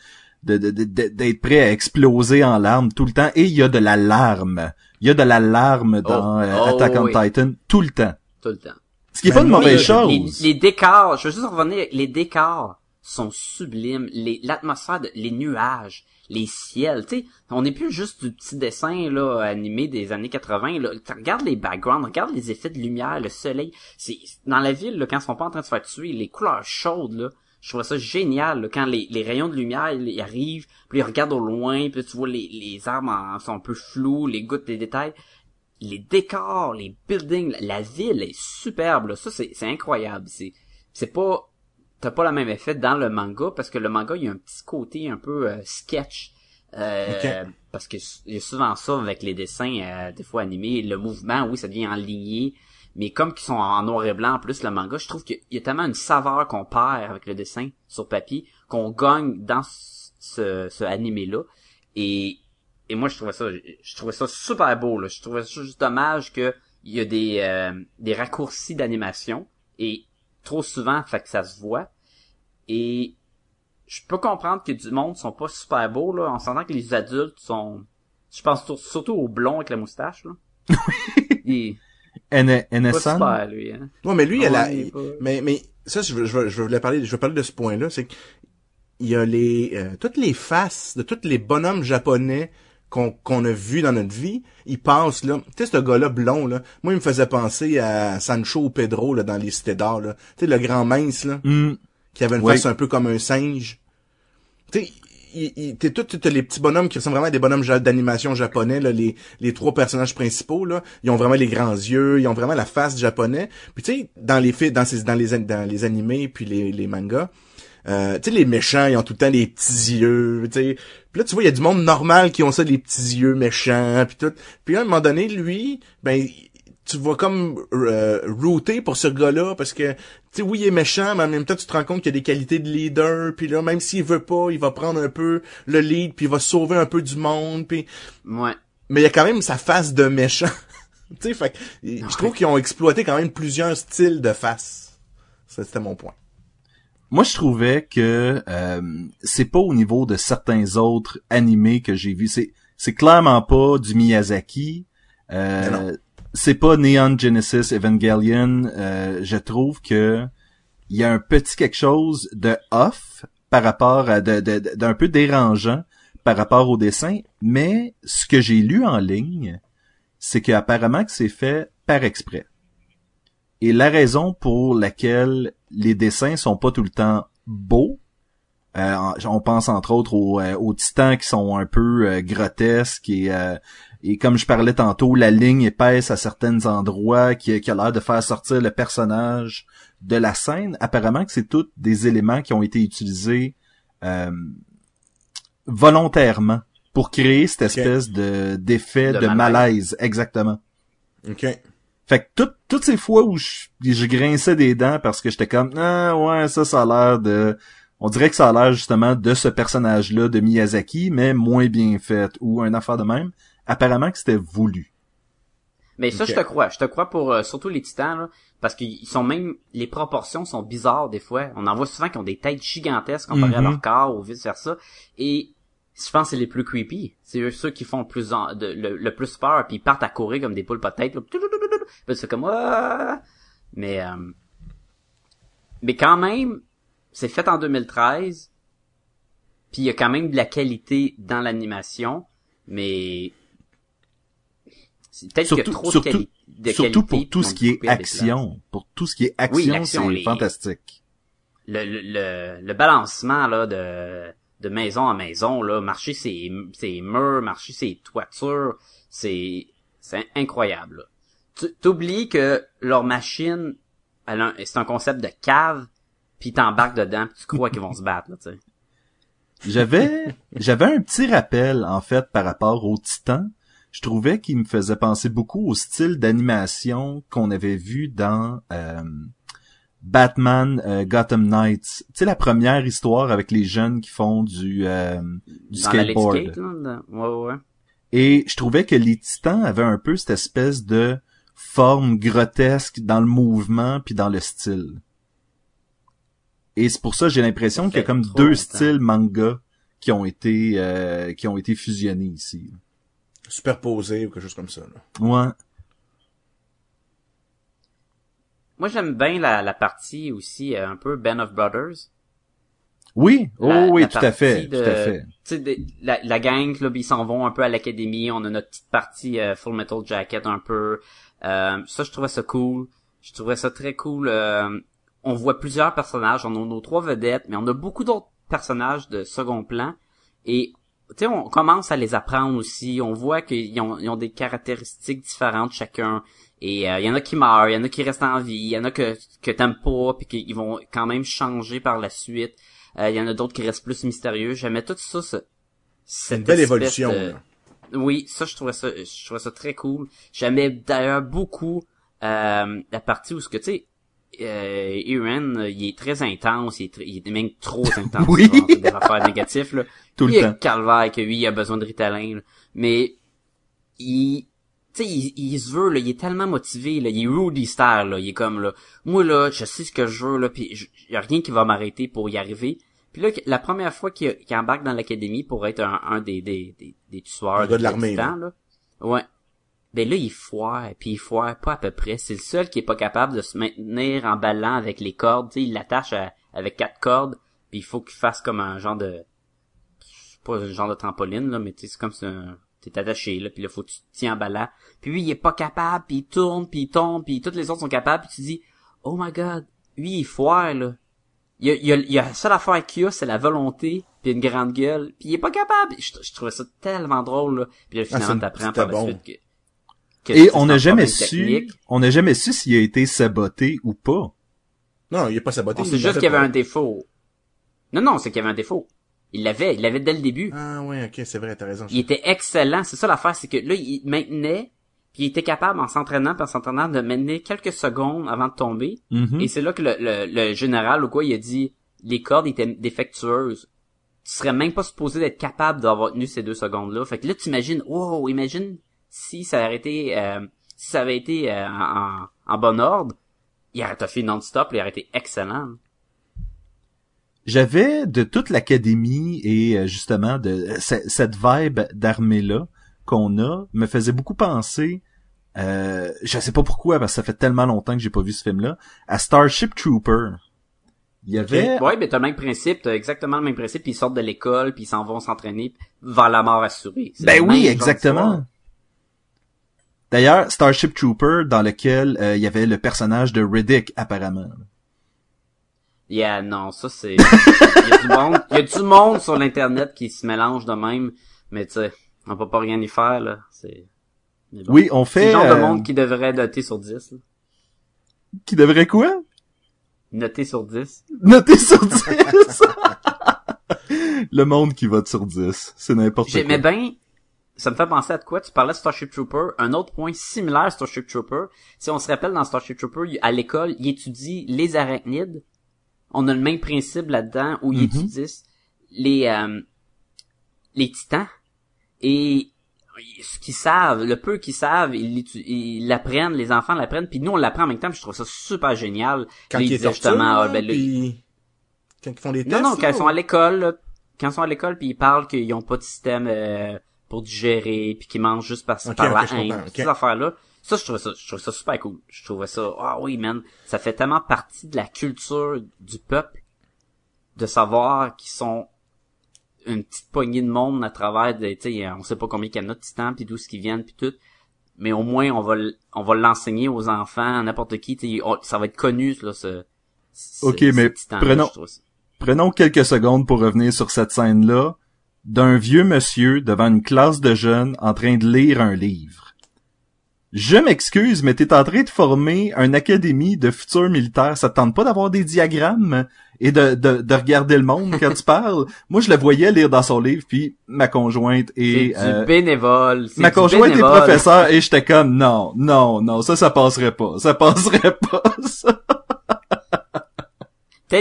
d'être prêt à exploser en larmes tout le temps, et il y a de la larme. Il y a de la larme dans Oh, euh, oh, Attack on oui. Titan tout le temps. tout le temps. Ce qui est Ben, pas une mauvaise Les, chose. les décors, je veux juste revenir, les décors sont sublimes, les, l'atmosphère, les nuages, les ciels, tu sais, on n'est plus juste du petit dessin là animé des années 80 là, regarde les backgrounds, regarde les effets de lumière, le soleil, c'est dans la ville là, quand ils sont pas en train de se faire tuer, les couleurs chaudes là, je trouve ça génial là, quand les, rayons de lumière ils, arrivent, puis ils regardent au loin, puis tu vois les, les arbres en- sont un peu flous, les gouttes des détails les décors, les buildings, la, la ville est superbe. Là. Ça, c'est, c'est incroyable. C'est, c'est pas, t'as pas le même effet dans le manga parce que le manga, il y a un petit côté un peu euh, sketch. Euh, Parce que y a souvent ça avec les dessins, euh, des fois animés. Le mouvement, oui, ça devient en lignée. Mais comme qu'ils sont en noir et blanc en plus, le manga, je trouve qu'il y a tellement une saveur qu'on perd avec le dessin sur papier, qu'on gagne dans ce, ce animé-là. Et et moi je trouvais ça je trouvais ça super beau là je trouvais ça juste dommage que il y a des euh, des raccourcis d'animation et trop souvent fait que ça se voit. Et je peux comprendre que du monde sont pas super beaux là en sentant que les adultes sont je pense sur- surtout au blond avec la moustache là. Il N- pas super lui hein. Ouais, mais lui, elle a, il est pas- mais, mais, ça, je veux, je veux, je veux parler, je veux parler de ce point-là, c'est qu'il y a les, euh, toutes les faces de tous les bonhommes japonais qu'on, a vus dans notre vie, ils passent, là. Tu sais, ce gars-là blond, là. Moi, il me faisait penser à Sancho Pedro, là, dans les cités d'or, là. Tu sais, le grand mince, là, Hmm. qui avait une Oui. face un peu comme un singe. Tu sais, il- il- t'es tout, t'as les petits bonhommes qui ressemblent vraiment à des bonhommes d'animation japonais, là, les, les trois personnages principaux, là, ils ont vraiment les grands yeux, ils ont vraiment la face japonais. Puis tu sais, dans les dans ces, dans les, an- dans les animés puis les, les mangas, euh, tu sais, les méchants, ils ont tout le temps les petits yeux, tu sais. Puis là, tu vois, il y a du monde normal qui ont ça, les petits yeux méchants, puis tout. Puis à un moment donné, lui, ben, tu vas comme euh, router pour ce gars-là parce que tu sais oui il est méchant mais en même temps tu te rends compte qu'il a des qualités de leader puis là même s'il veut pas il va prendre un peu le lead puis il va sauver un peu du monde puis Ouais. mais il y a quand même sa face de méchant tu sais fait que, je trouve qu'ils ont exploité quand même plusieurs styles de face c'était mon point Moi, je trouvais que euh, c'est pas au niveau de certains autres animés que j'ai vus. C'est c'est clairement pas du Miyazaki. Euh, c'est pas Neon Genesis Evangelion. Euh, je trouve que il y a un petit quelque chose de off par rapport à de- de- de- d'un peu dérangeant par rapport au dessin. Mais ce que j'ai lu en ligne, c'est qu'apparemment que c'est fait par exprès. Et la raison pour laquelle les dessins sont pas tout le temps beaux, euh, on pense entre autres aux, euh, aux titans qui sont un peu euh, grotesques et, euh, et comme je parlais tantôt, la ligne épaisse à certains endroits qui, qui a l'air de faire sortir le personnage de la scène. Apparemment que c'est tous des éléments qui ont été utilisés euh, volontairement pour créer cette espèce de d'effet De de, malaise. malaise. exactement. ok Fait que toutes toutes ces fois où je, je grinçais des dents parce que j'étais comme ah ouais ça ça a l'air de on dirait que ça a l'air justement de ce personnage-là de Miyazaki mais moins bien fait ou un affaire de même. Apparemment que c'était voulu. Mais ça, je te crois. Je te crois pour euh, surtout les titans, là, parce qu'ils sont même les proportions sont bizarres des fois. On en voit souvent qui ont des têtes gigantesques comparées à Mhm. leur corps ou vice versa. Et je pense que c'est les plus creepy. C'est eux ceux qui font le plus en- de- le, le plus peur, puis ils partent à courir comme des poules pas de tête. là. Puis c'est comme Ah! mais euh, mais quand même, c'est fait en 2013. Puis il y a quand même de la qualité dans l'animation, mais c'est peut-être Surtout- trop surtout- de, quali- de Surtout qualité, pour tout ce qui est action, pour tout ce qui est Oui, action, l'action, c'est les- fantastique. le, le, le, le balancement là de de maison en maison là. Marcher ses murs marcher ses toitures c'est c'est incroyable tu t'oublies que leur machine c'est un concept de cave puis t'embarques dedans puis tu crois qu'ils vont se battre là tu sais. J'avais j'avais un petit rappel en fait par rapport au Titan. Je trouvais qu'il me faisait penser beaucoup au style d'animation qu'on avait vu dans euh, Batman euh, Gotham Knights. Tu sais la première histoire avec les jeunes qui font du euh, du dans skateboard. Skate, là, dans- ouais ouais ouais Et je trouvais que les Titans avaient un peu cette espèce de forme grotesque dans le mouvement puis dans le style. Et c'est pour ça que j'ai l'impression qu'il y a comme deux longtemps. styles manga qui ont été euh, qui ont été fusionnés ici. superposé ou quelque chose comme ça là. Ouais. Moi j'aime bien la, la partie aussi euh, un peu Band of Brothers Oui, oh oui, tout à fait, de- tout à fait. tu sais, des- la, la gang, là, ils s'en vont un peu à l'académie. On a notre petite partie euh, Full Metal Jacket un peu. Euh, ça, je trouvais ça cool. Je trouvais ça très cool. euh, on voit plusieurs personnages. On a nos trois vedettes, mais on a beaucoup d'autres personnages de second plan. Et tu sais, on commence à les apprendre aussi. On voit qu'ils ont, ils ont des caractéristiques différentes chacun. Et euh, il y en a qui meurent, il y en a qui restent en vie, il y en a que que t'aimes pas, puis qu'ils vont quand même changer par la suite. Euh, Il y en a d'autres qui restent plus mystérieux. J'aimais tout ça. C'est cette une belle espèce évolution. Oui, ça je trouvais ça, je trouvais ça très cool. J'aimais d'ailleurs beaucoup euh, la partie où ce que tu sais, euh, euh, il est très intense, il est, il est même trop intense. Oui. genre, des affaires négatives là. Tout il le temps. calvaire que lui il a besoin de Ritalin, là. mais il tu sais, il, il se veut, là, il est tellement motivé, là, il est Rudy Star, là, il est comme, là, moi, là, je sais ce que je veux, là, pis y a rien qui va m'arrêter pour y arriver. Puis là, la première fois qu'il embarque dans l'académie pour être un, un des, des, des, des tueurs de l'armée, là. Ouais. Ben là, il foire, puis il foire pas à peu près. C'est le seul qui est pas capable de se maintenir en ballant avec les cordes. Tu sais, il l'attache avec quatre cordes, puis il faut qu'il fasse comme un genre de... pas un genre de trampoline, là, mais tu sais, c'est comme si un- t'es attaché, là, puis là, faut que tu te tiens en ballant. Puis lui, il est pas capable, puis il tourne, puis il tombe, puis toutes les autres sont capables, puis tu dis, oh my god, lui, il foire, là. Il y a, il y a, il y a la seule affaire qu'il a, c'est la volonté, puis une grande gueule, puis il est pas capable. Je, je trouvais ça tellement drôle, là. Puis là, Ah, finalement, c'est- t'apprends par la bon. suite que... que Et c'est on un n'a jamais su, technique. on n'a jamais su s'il a été saboté ou pas. Non, il est pas saboté. L'a juste qu'il y avait un défaut. Non, non, c'est qu'il y avait un défaut. Il l'avait, il l'avait dès le début. Ah ouais, ok, c'est vrai, t'as raison. Il était excellent. C'est ça l'affaire, c'est que là, il maintenait, Puis il était capable, en s'entraînant, puis en s'entraînant, de mener quelques secondes avant de tomber. Mhm. Et c'est là que le, le, le général ou quoi, il a dit les cordes étaient défectueuses. Tu serais même pas supposé d'être capable d'avoir tenu ces deux secondes-là. Fait que là, tu imagines, wow, imagine si ça avait été, euh, si ça avait été euh, en bon ordre, il aurait fait non-stop, il aurait été excellent. J'avais de toute l'académie et euh, justement de euh, ce- cette vibe d'armée là qu'on a me faisait beaucoup penser euh, je sais pas pourquoi parce que ça fait tellement longtemps que j'ai pas vu ce film là à Starship Trooper. Il y avait Ouais, mais t'as le même principe, t'as exactement le même principe, puis ils sortent de l'école, puis ils s'en vont s'entraîner vers la mort assurée. Ben oui, exactement. D'ailleurs, Starship Trooper dans lequel euh, il y avait le personnage de Riddick apparemment. Yeah, non, ça c'est... Il y a du monde, il y a du monde sur l'internet qui se mélange de même, mais tu sais, on peut pas rien y faire, là. C'est... mais bon. Oui, on C'est fait le genre de euh, monde qui devrait noter sur 10, là. qui devrait quoi? Noter sur 10. Noter sur 10. le monde qui vote sur 10, c'est n'importe quoi. J'aimais bien... Ça me fait penser à de quoi? Tu parlais de Starship Trooper. Un autre point similaire à Starship Trooper, si on se rappelle dans Starship Trooper, à l'école, il étudie les arachnides. On a le même principe là-dedans où il Mhm. étudie les euh, les titans et ce qu'ils savent, le peu qu'ils savent, ils ils l'apprennent, les enfants l'apprennent, puis nous on l'apprend en même temps, puis je trouve ça super génial. Quand Là, ils il disait torturent, justement, ah, là, ben, puis quand ils font des tests. non, non, quand là, ils sont à l'école, là, quand ils sont à l'école, puis ils parlent qu'ils ont pas de système euh, pour digérer, puis qu'ils mangent juste par, Ok, par la haine, ces affaires-là. Ça, je trouvais ça, je trouvais ça super cool. Je trouvais ça, ah oui, man, ça fait tellement partie de la culture du peuple de savoir qu'ils sont une petite poignée de monde à travers de, tu sais, on sait pas combien il y en a de titans, puis d'où ce qu'ils viennent, puis tout. Mais au moins, on va, on va l'enseigner aux enfants, à n'importe qui, tu sais, on- ça va être connu, là, ce, ce- Ok, mais prenons-. Prenons quelques secondes pour revenir sur cette scène-là d'un vieux monsieur devant une classe de jeunes en train de lire un livre. Je m'excuse, mais t'es en train de former une académie de futurs militaires. Ça te tente pas d'avoir des diagrammes et de, de, de regarder le monde quand tu parles? Moi, je le voyais lire dans son livre, puis ma conjointe C'est et... du euh, bénévole. ma du conjointe est professeur et j'étais comme non, non, non, ça, ça passerait pas. Ça passerait pas, ça.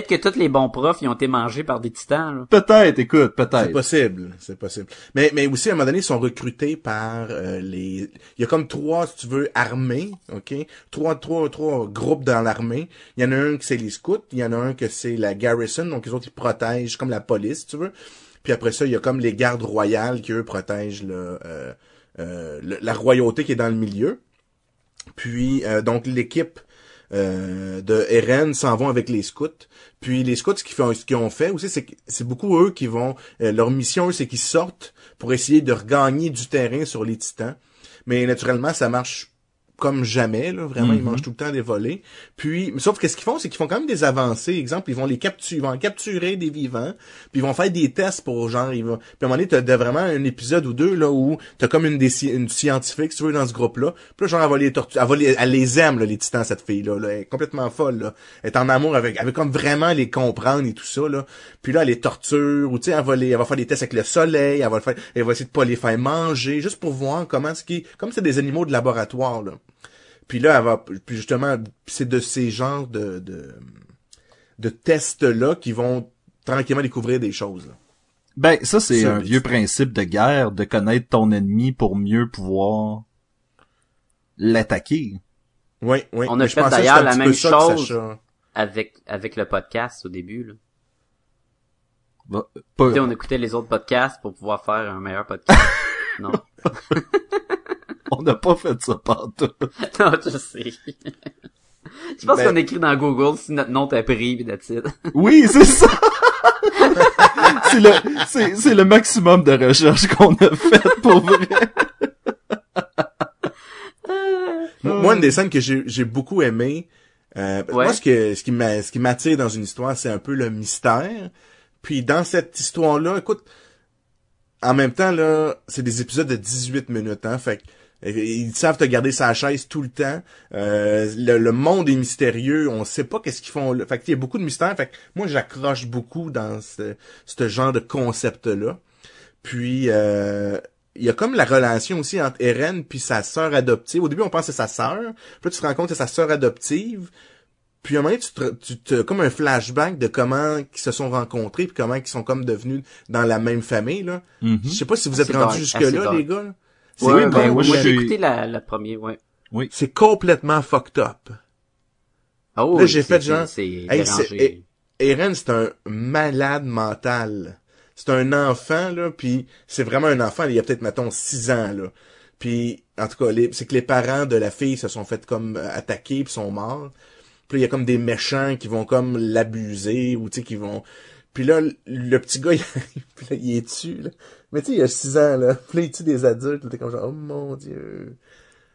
Peut-être que tous les bons profs, ils ont été mangés par des titans, là. Peut-être, écoute, C'est peut-être. possible, c'est possible. Mais mais aussi à un moment donné, ils sont recrutés par euh, les. Il y a comme trois, si tu veux, armées, ok? Trois trois trois groupes dans l'armée. Il y en a un que c'est les scouts, il y en a un que c'est la garrison, donc les autres ils protègent comme la police, si tu veux. Puis après ça, il y a comme les gardes royales qui eux protègent le, euh, euh, le- la royauté qui est dans le milieu. Puis euh, donc l'équipe euh, de Eren s'en vont avec les scouts. Puis les scouts, ce qu'ils font, ce qu'ils ont fait aussi, c'est c'est beaucoup eux qui vont. euh, leur mission, eux, c'est qu'ils sortent pour essayer de regagner du terrain sur les titans. Mais naturellement, ça marche comme jamais, là, vraiment, ils Mhm. mangent tout le temps des volets. Puis, sauf que ce qu'ils font, c'est qu'ils font quand même des avancées. Exemple, ils vont les capturer, ils vont capturer des vivants, puis ils vont faire des tests pour genre, ils vont... Puis à un moment donné, t'as vraiment un épisode ou deux, là, où t'as comme une des une scientifique, si tu veux, dans ce groupe-là. Puis là, genre, elle va les torturer, elle va les, elle les aime, là, les titans, cette fille-là, là. Elle est complètement folle, là. Elle est en amour avec, elle veut comme vraiment les comprendre et tout ça, là. Puis là, elle les torture, ou tu sais, elle va les, elle va faire des tests avec le soleil, elle va le faire, elle va essayer de pas les faire manger, juste pour voir comment ce qui, comme c'est des animaux de laboratoire, là. Puis là, elle va, puis justement, c'est de ces genres de, de, de tests-là qui vont tranquillement découvrir des choses, là. Ben, ça, c'est un vieux principe de guerre, de connaître ton ennemi pour mieux pouvoir l'attaquer. Oui, oui. On a fait d'ailleurs la même ça chose. Avec, avec le podcast au début, là. Pas, sais, on écoutait les autres podcasts pour pouvoir faire un meilleur podcast. non. on n'a pas fait ça partout. non, je sais. Je pense Ben- qu'on écrit dans Google si notre nom t'a pris, pis that's it. Oui, c'est ça! c'est le, c'est, c'est le maximum de recherche qu'on a fait pour vrai. Moi, une des scènes que j'ai j'ai beaucoup aimé, euh, Ouais. moi, ce que ce qui m'a ce qui m'attire dans une histoire, c'est un peu le mystère. Puis dans cette histoire-là, écoute, en même temps là, c'est des épisodes de 18 minutes, hein, fait que, ils savent te garder sa chaise tout le temps. Euh, le, le monde est mystérieux, on sait pas qu'est-ce qu'ils font. Là. Fait qu'il y a beaucoup de mystères. Fait que moi, j'accroche beaucoup dans ce, ce genre de concept-là. Puis, euh, il y a comme la relation aussi entre Eren puis sa sœur adoptive. Au début, on pense que c'est sa sœur. Puis là, tu te rends compte que c'est sa sœur adoptive. Puis à un moment, donné, tu te, tu te comme un flashback de comment ils se sont rencontrés puis comment ils sont comme devenus dans la même famille là. Mhm. Je sais pas si vous êtes dark, jusque là les gars. là. C'est Ouais, oui, ben, ben, moi, moi, j'ai écouté la, la première, ouais. c'est complètement fucked up. Ah oui, Là, j'ai c'est- fait genre, c'est hey. Eren, c'est un malade mental. C'est un enfant, là, puis c'est vraiment un enfant, il y a peut-être, mettons, 6 ans, là. Puis, en tout cas, c'est que les parents de la fille se sont fait comme euh, attaquer puis sont morts. Puis il y a comme des méchants qui vont comme l'abuser ou tu sais qui vont puis là le, petit gars il, arrive, puis là, il est dessus là. Mais tu sais il a 6 ans là, puis là il tue des adultes, t'es comme genre oh mon dieu.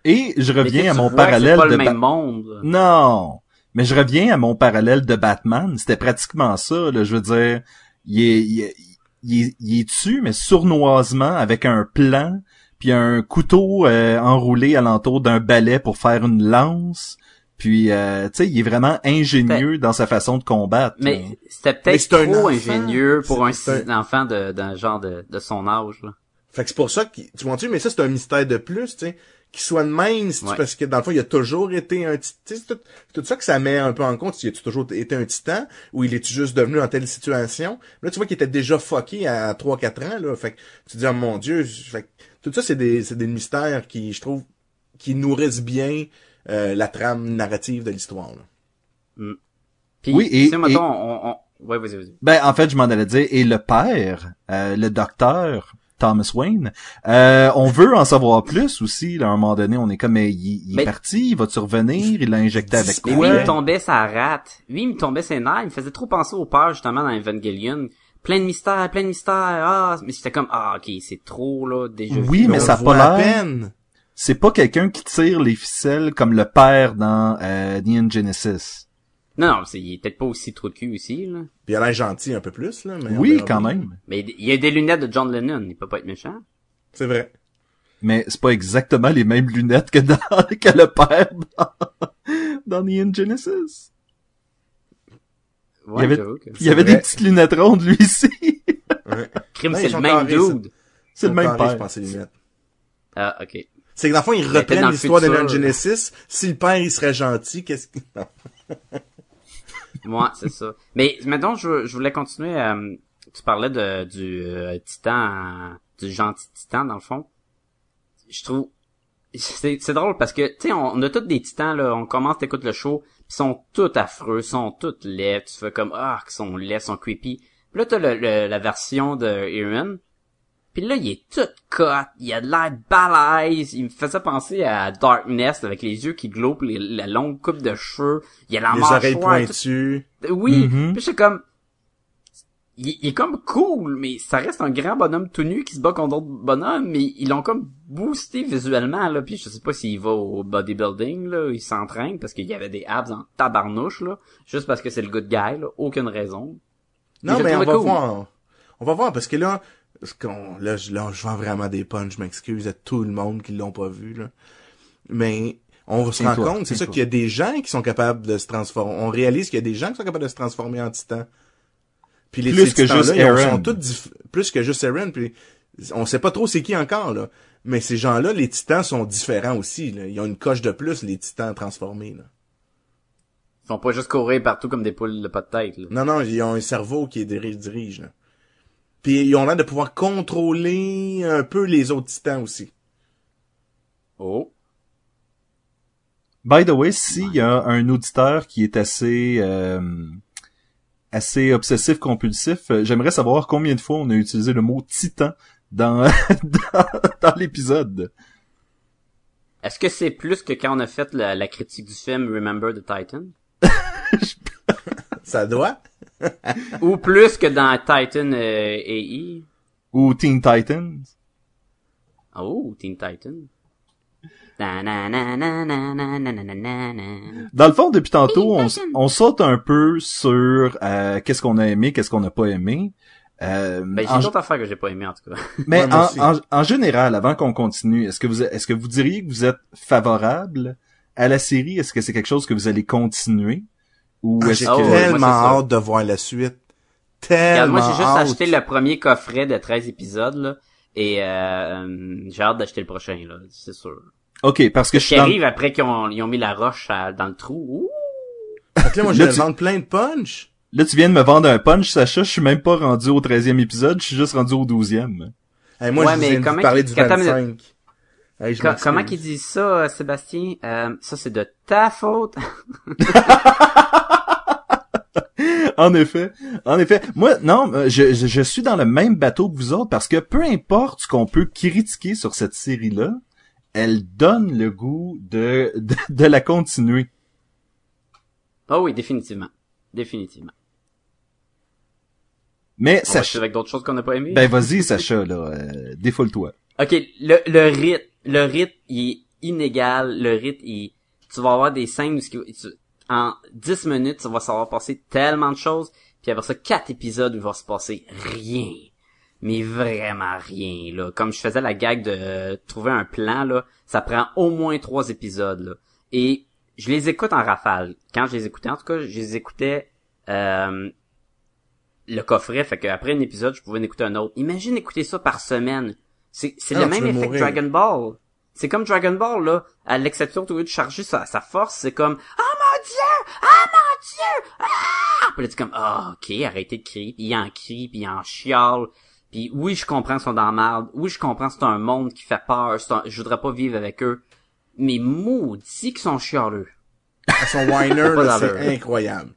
Et je Mais reviens tu à mon vois parallèle C'est pas de le Ba- même monde? Non. Mais je reviens à mon parallèle de Batman. C'était pratiquement ça, là. Je veux dire, il est, il est, il est, il est dessus, mais sournoisement, avec un plan, puis un couteau euh, enroulé alentour d'un balai pour faire une lance. Puis, euh, tu sais, il est vraiment ingénieux dans sa façon de combattre. Mais là. c'était peut-être un trop enfant. ingénieux pour un, enfant de, d'un genre de, de son âge, là. Fait que c'est pour ça que tu vois tu mais ça c'est un mystère de plus, tu sais, qu'il soit de même, Ouais. parce que dans le fond il a toujours été un titan. C'est tout, c'est tout ça que ça met un peu en compte, il a toujours été un titan ou il est juste devenu en telle situation. Là tu vois qu'il était déjà fucké à 3 4 ans là, fait que tu te dis oh mon dieu, fait que tout ça c'est des c'est des mystères qui je trouve qui nourrissent bien euh, la trame narrative de l'histoire. là. Puis, Oui, et- tu sais, mettons, et- on, on... Ouais, vas-y, vas-y. Ben, en fait, je m'en allais dire, et le père, euh, le docteur Thomas Wayne, euh, on veut en savoir plus aussi. Là, à un moment donné, on est comme, mais il, il est parti, il va-tu revenir, il l'a injecté avec Mais quoi? lui, il me tombait sa rate. Lui, il me tombait ses nerfs. Il me faisait trop penser au père, justement, dans Evangelion. Plein de mystères, plein de mystères. Ah, mais c'était comme, ah, ok, c'est trop, là, déjà. Oui, vu. mais ça a pas l'air- peine. C'est pas quelqu'un qui tire les ficelles comme le père dans euh, Neon Genesis. Non, non, c'est, il est peut-être pas aussi trop de cul aussi, là. Puis il a l'air gentil un peu plus là, mais Oui, quand bien. même. Mais il y a des lunettes de John Lennon. Il peut pas être méchant. C'est vrai. Mais c'est pas exactement les mêmes lunettes que dans que le père dans, dans Neon Genesis. Ouais, y avait- j'avoue que... Il y avait des petites lunettes rondes, lui ici. Ouais. Crime, Ouais, c'est le même dude. c'est le même père. je pense, les lunettes. Ah, ok. C'est que dans le fond, ils était reprennent l'histoire de Genesis. Si le père, il serait gentil, qu'est-ce que... Moi, c'est ça. Mais maintenant, je, je voulais continuer. euh, tu parlais de du euh, titan, du gentil titan dans le fond. Je trouve c'est c'est drôle parce que tu sais, on, on a tous des titans là. On commence, t'écoutes le show, pis ils sont tous affreux, ils sont tous laids. Tu fais comme ah, qu'ils sont laids, ils sont creepy. Puis là, t'as le, le- la version de Aaron. Puis là, il est tout cut, il a de l'air balèze, il me faisait penser à Darkness avec les yeux qui glowent, pis les- la longue coupe de cheveux, il a la Les oreilles tout- pointues. oui, puis j'étais comme il, il est comme cool, mais ça reste un grand bonhomme tout nu qui se bat contre d'autres bonhommes, mais ils l'ont comme boosté visuellement là, puis je sais pas s'il va au bodybuilding là, il s'entraîne parce qu'il y avait des abs en tabarnouche là, juste parce que c'est le good guy là, aucune raison. Non, mais on va cool. voir. On va voir, parce que là, parce qu'on- là, je, là, je vends vraiment des punchs, je m'excuse à tout le monde qui l'ont pas vu, là. Mais, on se rend compte, c'est ça qu'il y a des gens qui sont capables de se transformer. On réalise qu'il y a des gens qui sont capables de se transformer en titan. Puis les Plus que juste Eren. sont tous plus que juste Eren, puis on sait pas trop c'est qui encore, là. Mais ces gens-là, les titans sont différents aussi, là. Ils ont une coche de plus, les titans transformés, là. Ils font pas juste courir partout comme des poules de pas de tête là. Non, non, ils ont un cerveau qui dirige, dirige là. Puis ils ont l'air de pouvoir contrôler un peu les autres titans aussi. Oh. By the way, s'il y a un auditeur qui est assez euh, assez obsessif compulsif, euh, j'aimerais savoir combien de fois on a utilisé le mot titan dans dans, dans l'épisode. Est-ce que c'est plus que quand on a fait la, la critique du film Remember the Titan? Ça doit. Ou plus que dans Titan euh, AI. Ou Teen Titans. Oh, Teen Titans. Dans le fond, depuis tantôt, on, saute un peu sur euh, qu'est-ce qu'on a aimé, qu'est-ce qu'on n'a pas aimé. Euh, ben, j'ai d'autres affaires que j'ai pas aimé en tout cas. Mais en, en, général, avant qu'on continue, est-ce que vous est-ce que vous diriez que vous êtes favorable à la série? Est-ce que c'est quelque chose que vous allez continuer? Ou Ah, est-ce J'ai que ouais, moi, tellement hâte de voir la suite. Regarde, Tellement moi, j'ai juste hâte. acheté le premier coffret de 13 épisodes, là. Et euh, j'ai hâte d'acheter le prochain, là, c'est sûr. Ok, parce que je suis qui dans... arrive après qu'ils ont, ils ont mis la roche à- dans le trou. Ouh! Là, moi, je vais tu- vendre plein de punch. Là, tu viens de me vendre un punch, Sacha. Je suis même pas rendu au 13e épisode. Je suis juste rendu au 12e. Hey, moi, Ouais, je mais viens de comment vous parler du attends, 25. Hey, je Co- comment qu'ils disent ça, euh, Sébastien? Euh, ça, c'est de ta faute. En effet, en effet. Moi, non, euh, je, je, je suis dans le même bateau que vous autres parce que peu importe ce qu'on peut critiquer sur cette série-là, elle donne le goût de, de, de la continuer. Ah oui, définitivement. Définitivement. Mais On Sacha, avec d'autres choses qu'on n'a pas aimées? ben vas-y Sacha, là, euh, défoule-toi. Ok, le, le rythme, le rythme, il est inégal. Le rythme, il, tu vas avoir des scènes où tu- en 10 minutes, tu vas savoir passer tellement de choses. Puis après ça, 4 épisodes où il va se passer rien. Mais vraiment rien, là. Comme je faisais la gag de euh, trouver un plan, là, ça prend au moins 3 épisodes, là. Et je les écoute en rafale. Quand je les écoutais, en tout cas, je les écoutais... Euh, le coffret, fait qu'après un épisode, je pouvais en écouter un autre. Imagine écouter ça par semaine. C'est, c'est Ah, le tu même effet mourir. que Dragon Ball. C'est comme Dragon Ball, là. À l'exception, de charger sa, sa force, c'est comme, mon dieu! Oh mon dieu! Ah! Puis là, tu es comme, ah, ok, arrêtez de crier. Puis il en crie, puis il en chiale. Puis oui, je comprends qu'ils sont dans la merde. Oui, je comprends que c'est un monde qui fait peur. C'est un- je voudrais pas vivre avec eux. Mais maudits qu'ils sont chialeux. À son whiner, Pas là, d'allure. c'est incroyable.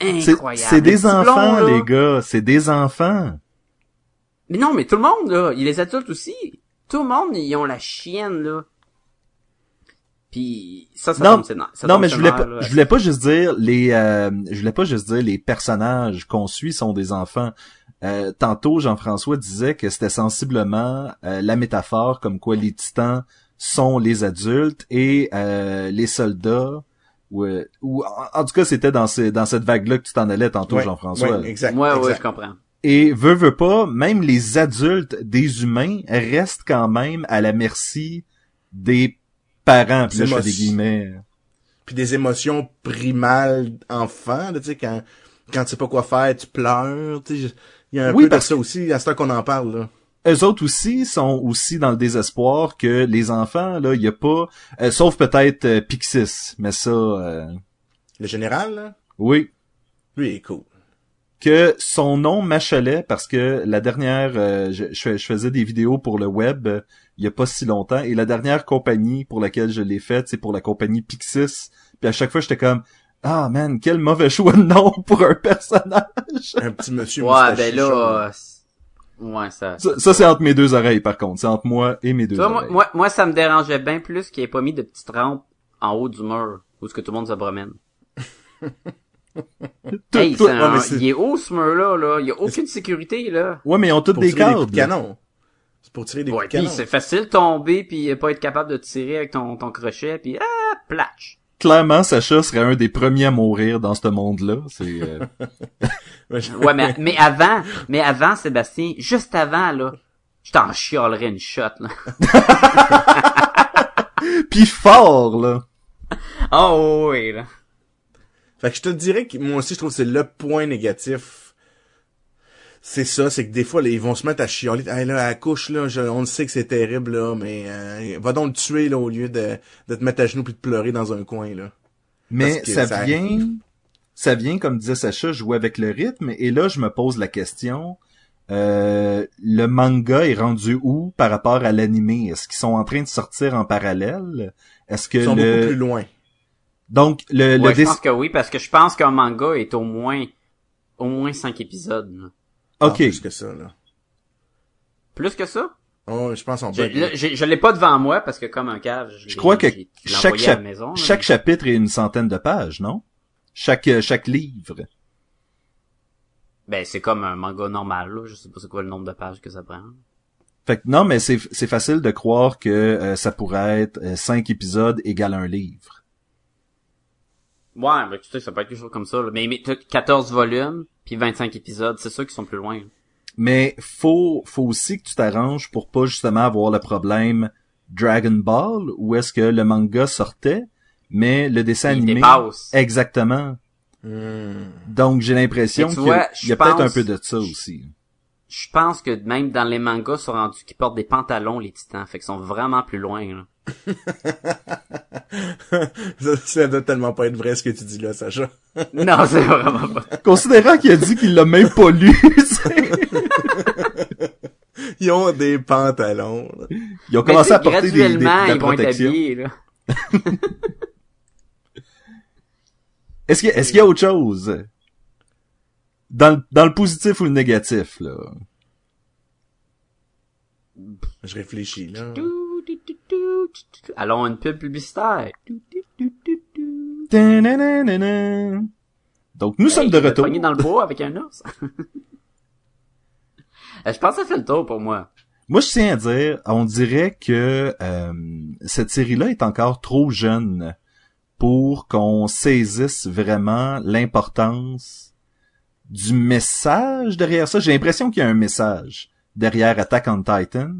C'est Incroyable. c'est des enfants, blonds, les gars. C'est des enfants. Mais non, mais tout le monde, là. Les adultes aussi. Tout le monde, ils ont la chienne, là. Puis ça, ça Non, tombe. Ça non, tombe mais je voulais pas, je voulais pas juste dire les, euh, je voulais pas juste dire les personnages qu'on suit sont des enfants. Euh, tantôt, Jean-François disait que c'était sensiblement euh, la métaphore comme quoi les titans sont les adultes et euh, les soldats ou, euh, ou en, en tout cas c'était dans ces, dans cette vague là que tu t'en allais tantôt Ouais, Jean-François. ouais, exact. Ouais, ouais, je comprends. Et veut veut pas, même les adultes des humains restent quand même à la merci des parents. Puis là, je fais des Émotions. guillemets. Puis des émotions primales enfant, là, tu sais, quand, quand tu sais pas quoi faire, tu pleures, tu sais. Il y a un Oui, peu de parce ça aussi, à ce temps qu'on en parle, là. eux autres aussi sont aussi dans le désespoir que les enfants là, il y a pas euh, sauf peut-être euh, Pixis, mais ça euh, Le général, là, oui, lui, il est cool. Que son nom m'achalait parce que la dernière euh, je, je fais- je faisais des vidéos pour le web euh, il y a pas si longtemps et la dernière compagnie pour laquelle je l'ai faite, c'est pour la compagnie Pixis. Puis à chaque fois j'étais comme ah man, quel mauvais choix de nom pour un personnage. Un petit monsieur Ouais, ben là, euh, c'est- ouais, ça. Ça, ça, c'est entre mes deux oreilles par contre, c'est entre moi et mes deux vois, oreilles. moi, moi, ça me dérangeait bien plus qu'il ait pas mis de petites rampes en haut du mur où ce que tout le monde se promène. Tout- hey, tout- c'est un- ouais, mais c'est- il est haut ce mur-là, là. Il y a aucune sécurité, là. Ouais, mais ils ont tous pour des tirer des coups câbles. de canon. C'est pour tirer des Ouais, coups de puis canon. c'est facile de tomber puis pas être capable de tirer avec ton, ton crochet puis ah, platch. clairement, Sacha serait un des premiers à mourir dans ce monde-là. C'est euh, Ouais, mais, mais avant, mais avant, Sébastien, juste avant, là, je t'en chialerais une shot, là. puis fort là. Oh, oui, là. Fait que je te dirais que moi aussi, je trouve que c'est le point négatif. C'est ça, c'est que des fois, là, ils vont se mettre à chialer. Hey, là, à la couche, là, je- on le sait que c'est terrible, là, mais euh, va donc le tuer, là, au lieu de, de te mettre à genoux puis de pleurer dans un coin, là. Mais ça, ça- vient, ça vient comme disait Sacha, jouer avec le rythme. Et là, je me pose la question. euh, le manga est rendu où par rapport à l'animé Est-ce qu'ils sont en train de sortir en parallèle? Est-ce que Ils sont le beaucoup plus loin. Donc le, le Ouais, je pense que oui, parce que je pense qu'un manga est au moins, au moins cinq épisodes, là. Ah, plus que ça, là. Plus que ça? Oh, je pense qu'on Je, peut. je l'ai pas devant moi parce que comme un cave, je, crois que chaque, maison, là, chaque mais- chapitre est une centaine de pages, non? Chaque euh, chaque livre. Ben, c'est comme un manga normal, là. Je sais pas c'est quoi le nombre de pages que ça prend. Fait que non, mais c'est c'est facile de croire que euh, ça pourrait être euh, cinq épisodes égale un livre. Ouais, ben, tu sais, ça peut être quelque chose comme ça, là. Mais, mais t'as 14 volumes, puis 25 épisodes, c'est sûr qu'ils sont plus loin. là. Mais faut faut aussi que tu t'arranges pour pas justement avoir le problème Dragon Ball où est-ce que le manga sortait, mais le dessin Il animé dépasse. exactement. Hmm. Donc j'ai l'impression qu'il y a, il y a je peut-être un peu de ça aussi. Je pense que même dans les mangas, ils sont rendus qu'ils portent des pantalons, les titans. Fait qu'ils sont vraiment plus loin, là. ça, ça doit tellement pas être vrai ce que tu dis là, Sacha. Non, c'est vraiment pas. Considérant qu'il a dit qu'il l'a même pas lu, c'est- Ils ont des pantalons. là. ils ont Mais commencé à porter des, des, de la ils vont être protection. habillés, là. Est-ce qu'il y, a- est-ce qu'il y a autre chose? Dans, le- dans le positif ou le négatif, là? Je réfléchis, là. Allons, une pub publicitaire. Donc, nous sommes de retour. dans le bois avec un ours. Euh, je pense que ça fait le tour pour moi. Moi, je tiens à dire, on dirait que euh, cette série-là est encore trop jeune pour qu'on saisisse vraiment l'importance du message derrière ça. J'ai l'impression qu'il y a un message derrière Attack on Titan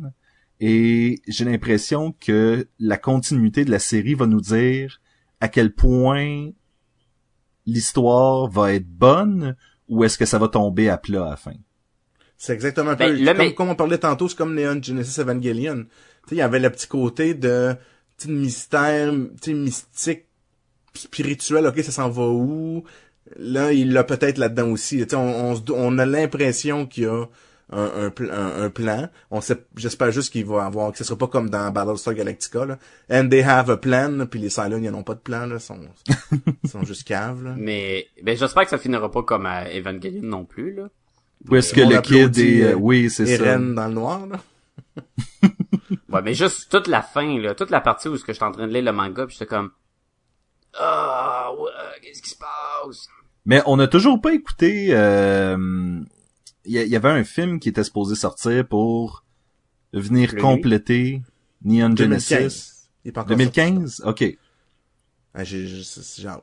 et j'ai l'impression que la continuité de la série va nous dire à quel point l'histoire va être bonne ou est-ce que ça va tomber à plat à la fin. C'est exactement un Ben, peu, le comme, mais- comme on parlait tantôt, c'est comme Neon Genesis Evangelion. Tu sais, il y avait le petit côté de, tu sais, de mystère, tu sais, mystique, spirituel, ok, ça s'en va où? Là, il l'a peut-être là-dedans aussi. Tu sais, on, on, se do- on a l'impression qu'il y a un, un, un, un plan. On sait, j'espère juste qu'il va avoir, que ce sera pas comme dans Battlestar Galactica, là. And they have a plan, puis les Cylons, ils n'ont pas de plan, là. Ils sont, ils sont juste caves, là. Mais, ben, j'espère que ça finira pas comme à Evangelion non plus, là. Où est-ce que le kid est... euh, euh, oui, c'est ça. Dans le noir, là. Ouais, mais juste toute la fin, là, toute la partie où ce que j'étais en train de lire le manga, puis j'étais comme, ah, ouais, qu'est-ce qui se passe? Mais on n'a toujours pas écouté... euh, Il y, a- il y avait un film qui était supposé sortir pour venir Le compléter Neon Genesis. 2015. Il est pas encore sorti. 2015? OK. Ah, j'ai, j'ai, j'ai hâte.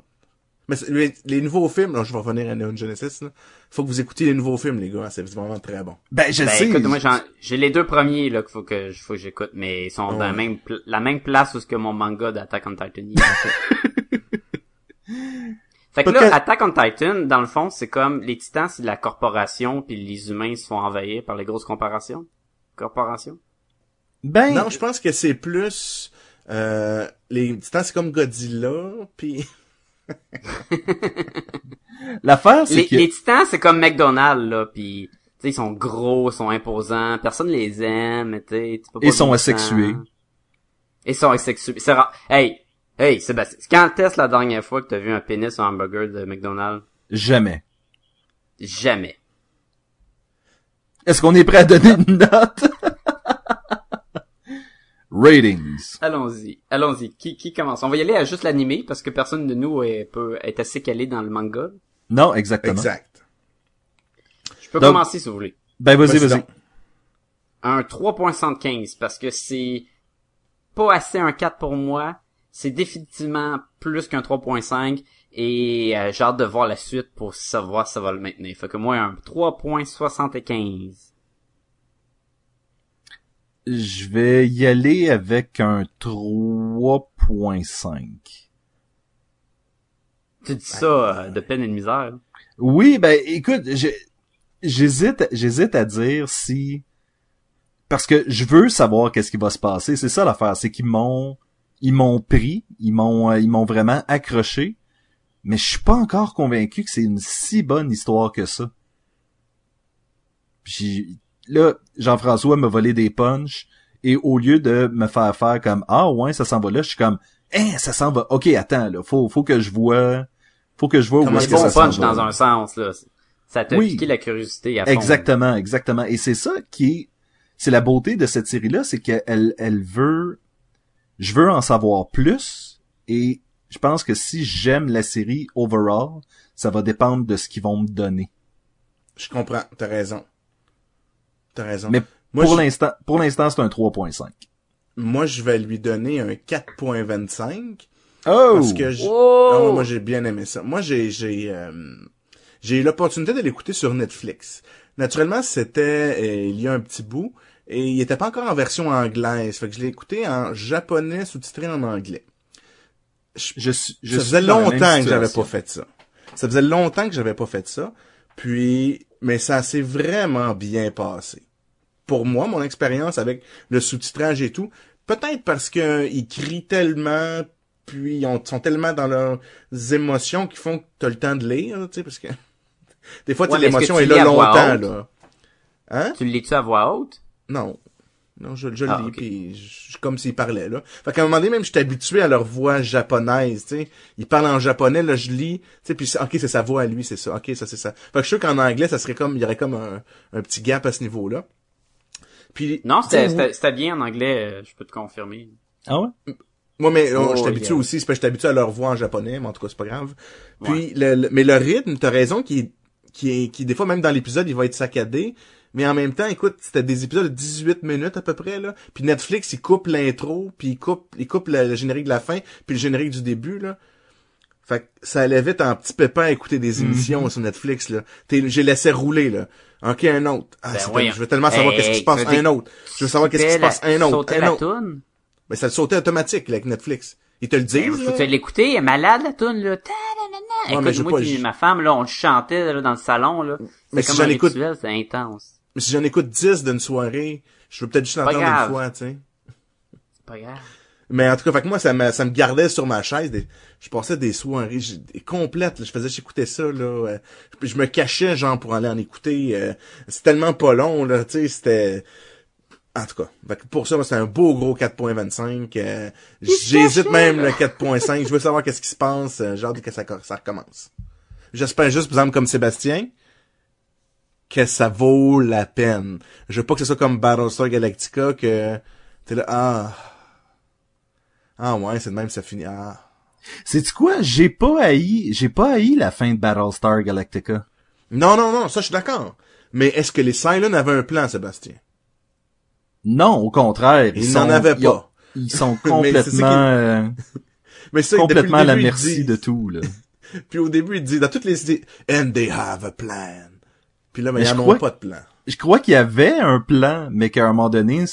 Mais les, les nouveaux films, là, je vais revenir à Neon Genesis, là. Faut que vous écoutiez les nouveaux films, les gars. C'est vraiment très bon. Ben, je Ben, sais. écoute, moi, j'ai les deux premiers, là, qu'il faut que, faut que j'écoute, mais ils sont dans la même, la même place où ce que mon manga d'Attack on Titan y. Fait que là, Attack on Titan, dans le fond, c'est comme, les titans, c'est de la corporation, puis les humains se font envahir par les grosses corporations. Corporations? Ben, Non, je pense que c'est plus, euh, les titans, c'est comme Godzilla, puis l'affaire, c'est Les, que... les titans, c'est comme McDonald's, là, puis tu sais, ils sont gros, ils sont imposants, personne les aime, tu sais, Ils sont asexués. Ils sont asexués. C'est rare. Hey, hey, Sébastien, quand est-ce la dernière fois que t'as vu un pénis sur un hamburger de McDonald's? Jamais. Jamais. Est-ce qu'on est prêt à donner une note? Ratings. Allons-y, allons-y. Qui, qui commence? On va y aller à juste l'animé, parce que personne de nous est, peut être assez calé dans le manga. Non, exactement. exact. Je peux Donc- commencer si vous voulez. Ben, vas-y, Vas-y un 3.75 parce que c'est pas assez un 4 pour moi. C'est définitivement plus qu'un 3.5 et euh, j'ai hâte de voir la suite pour savoir si ça va le maintenir. Fait que moi un 3.75. Je vais y aller avec un 3.5. Tu dis ça euh, de peine et de misère? Oui, ben écoute, j'hésite, j'hésite à dire si parce que je veux savoir qu'est-ce qui va se passer. C'est ça l'affaire, c'est qu'ils m'ont, ils m'ont pris, ils m'ont, euh, ils m'ont vraiment accroché, mais je suis pas encore convaincu que c'est une si bonne histoire que ça. Puis là, Jean-François m'a volé des punchs et au lieu de me faire faire comme ah ouais ça s'en va là, je suis comme hein ça s'en va. Ok attends là, faut faut que je vois, faut que je vois où est-ce que ça punch dans un sens là. Ça t'a Oui. piqué la curiosité à fond. Exactement, exactement. Et c'est ça qui est, c'est la beauté de cette série-là, c'est qu'elle, elle veut, je veux en savoir plus. Et je pense que si j'aime la série overall, ça va dépendre de ce qu'ils vont me donner. Je comprends. T'as raison. T'as raison. Mais moi, pour je, l'instant, pour l'instant, c'est un 3.5. moi, je vais lui donner un 4.25. Oh! Parce que Oh! Ah, moi, moi, j'ai bien aimé ça. Moi, j'ai j'ai euh, j'ai eu l'opportunité de l'écouter sur Netflix. Naturellement, c'était euh, il y a un petit bout et il était pas encore en version anglaise. Fait que je l'ai écouté en japonais sous-titré en anglais. je, suis- je ça faisait longtemps que j'avais pas fait ça. Ça faisait longtemps que j'avais pas fait ça. Puis mais ça s'est vraiment bien passé. Pour moi, mon expérience avec le sous-titrage et tout, peut-être parce que ils crient tellement, puis ils ont- sont tellement dans leurs émotions qu'ils font que t'as le temps de lire, tu sais, parce que des fois, Ouais, l'émotion est là longtemps, là. Hein? Tu le lis-tu à voix haute? Non. Non, je, je Ah, le lis, ok. puis je- comme s'ils parlaient, là. Fait qu'à un moment donné, même, j'étais habitué à leur voix japonaise, tu sais. Ils parlent en japonais, là, je lis, tu sais, puis c'est- ok, c'est sa voix à lui, c'est ça. Ok, ça, c'est ça. Fait que je suis sûr qu'en anglais, ça serait comme, il y aurait comme un, un petit gap à ce niveau-là. Puis, Non, c'était c'était- c'était bien en anglais, euh, je peux te confirmer. Ah ouais? Moi, mais Oh, je suis yeah. aussi, c'est parce que je suis habitué à leur voix en japonais, mais en tout cas, c'est pas grave. Puis, le, le- mais le rythme, t'as raison, qui est, qui est, qui des fois, même dans l'épisode, il va être saccadé. Mais en même temps, écoute, c'était des épisodes de 18 minutes à peu près, là. Puis Netflix, il coupe l'intro, puis il coupe, il coupe le, le générique de la fin, puis le générique du début, là. Fait que ça allait vite en petit pépin à écouter des émissions sur Netflix, là. J'ai laissé rouler, là. Ok, un autre. Ah, Ben je veux tellement savoir Hey, qu'est-ce qui se passe. Un autre. Je veux savoir qu'est-ce qui se passe. Un autre. Un autre. Mais ça le sautait automatique, là, avec Netflix. Ils te le disent, Ben, faut tu l'écouter, elle est malade la toune là. J'ai Écoute, moi pas- ma femme là, on le chantait là, dans le salon là. Mais si comme un rituel, c'est intense. Mais si j'en écoute 10 d'une soirée, je veux peut-être juste l'entendre une fois, tu sais. C'est pas grave. Mais en tout cas, fait que moi, ça me, ça me gardait sur ma chaise. Des- je passais des soirées j'ai- des complètes. là. je faisais, j'écoutais ça, là. euh, je, je me cachais, genre, pour aller en écouter. euh, c'est tellement pas long, là, tu sais, c'était... En tout cas, fait que pour ça, c'est un beau gros 4.25. euh, J'hésite même le 4.5. Je veux savoir qu'est-ce qui se passe. euh, J'ai hâte que ça, ça recommence. J'espère juste, par exemple, comme Sébastien, que ça vaut la peine. Je veux pas que ce soit comme Battlestar Galactica, que t'es là, ah... Ah ouais, c'est de même ça finit. Ah. C'est quoi? J'ai pas haï, j'ai pas haï la fin de Battlestar Galactica. Non, non, non, ça je suis d'accord. Mais est-ce que les Cylons avaient un plan, Sébastien? Non, au contraire. Ils n'en avaient pas. Ils sont complètement, euh, Mais c'est complètement à la début, ils merci de tout, là. Puis au début, il dit, dans toutes les idées, and they have a plan. Puis là, mais Mais ils je n'en crois ont pas de plan. Je crois qu'il y avait un plan, mais qu'à un moment donné,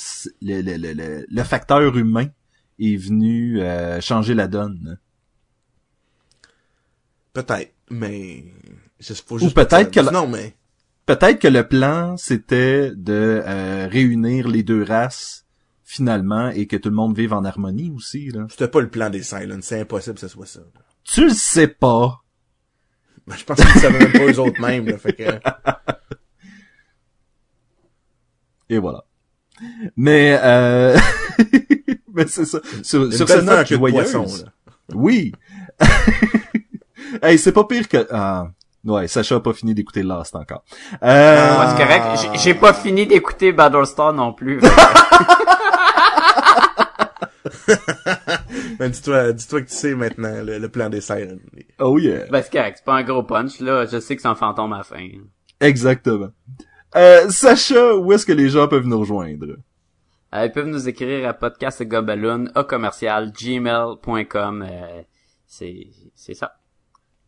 le, le, le, le, le facteur humain est venu euh, changer la donne. Peut-être, mais... Faut Ou juste peut-être que la- Non, mais... Peut-être que le plan, c'était de euh, réunir les deux races finalement et que tout le monde vive en harmonie aussi. Là. C'était pas le plan des Cylons. C'est impossible que ce soit ça. Tu le sais pas. Ben, je pense qu'ils savaient même pas eux autres mêmes, là. Fait que... Et voilà. Mais euh... mais c'est ça. Sur, sur cette note joyeuse. poisson, là. Oui. hey, c'est pas pire que. Ah. Ouais, Sacha a pas fini d'écouter Lost encore. Euh... Ouais, c'est correct. J'ai- J'ai pas fini d'écouter Battlestar non plus. Ben, dis-toi, dis-toi que tu sais maintenant le, le plan des Cylons. Oh yeah. ben, c'est correct. C'est pas un gros punch, là. Je sais que c'est un fantôme à la fin. Exactement. Euh, Sacha, où est-ce que les gens peuvent nous rejoindre? Euh, ils peuvent nous écrire à podcastgobaloon, à commercial, gmail.com. Euh, c'est, c'est ça.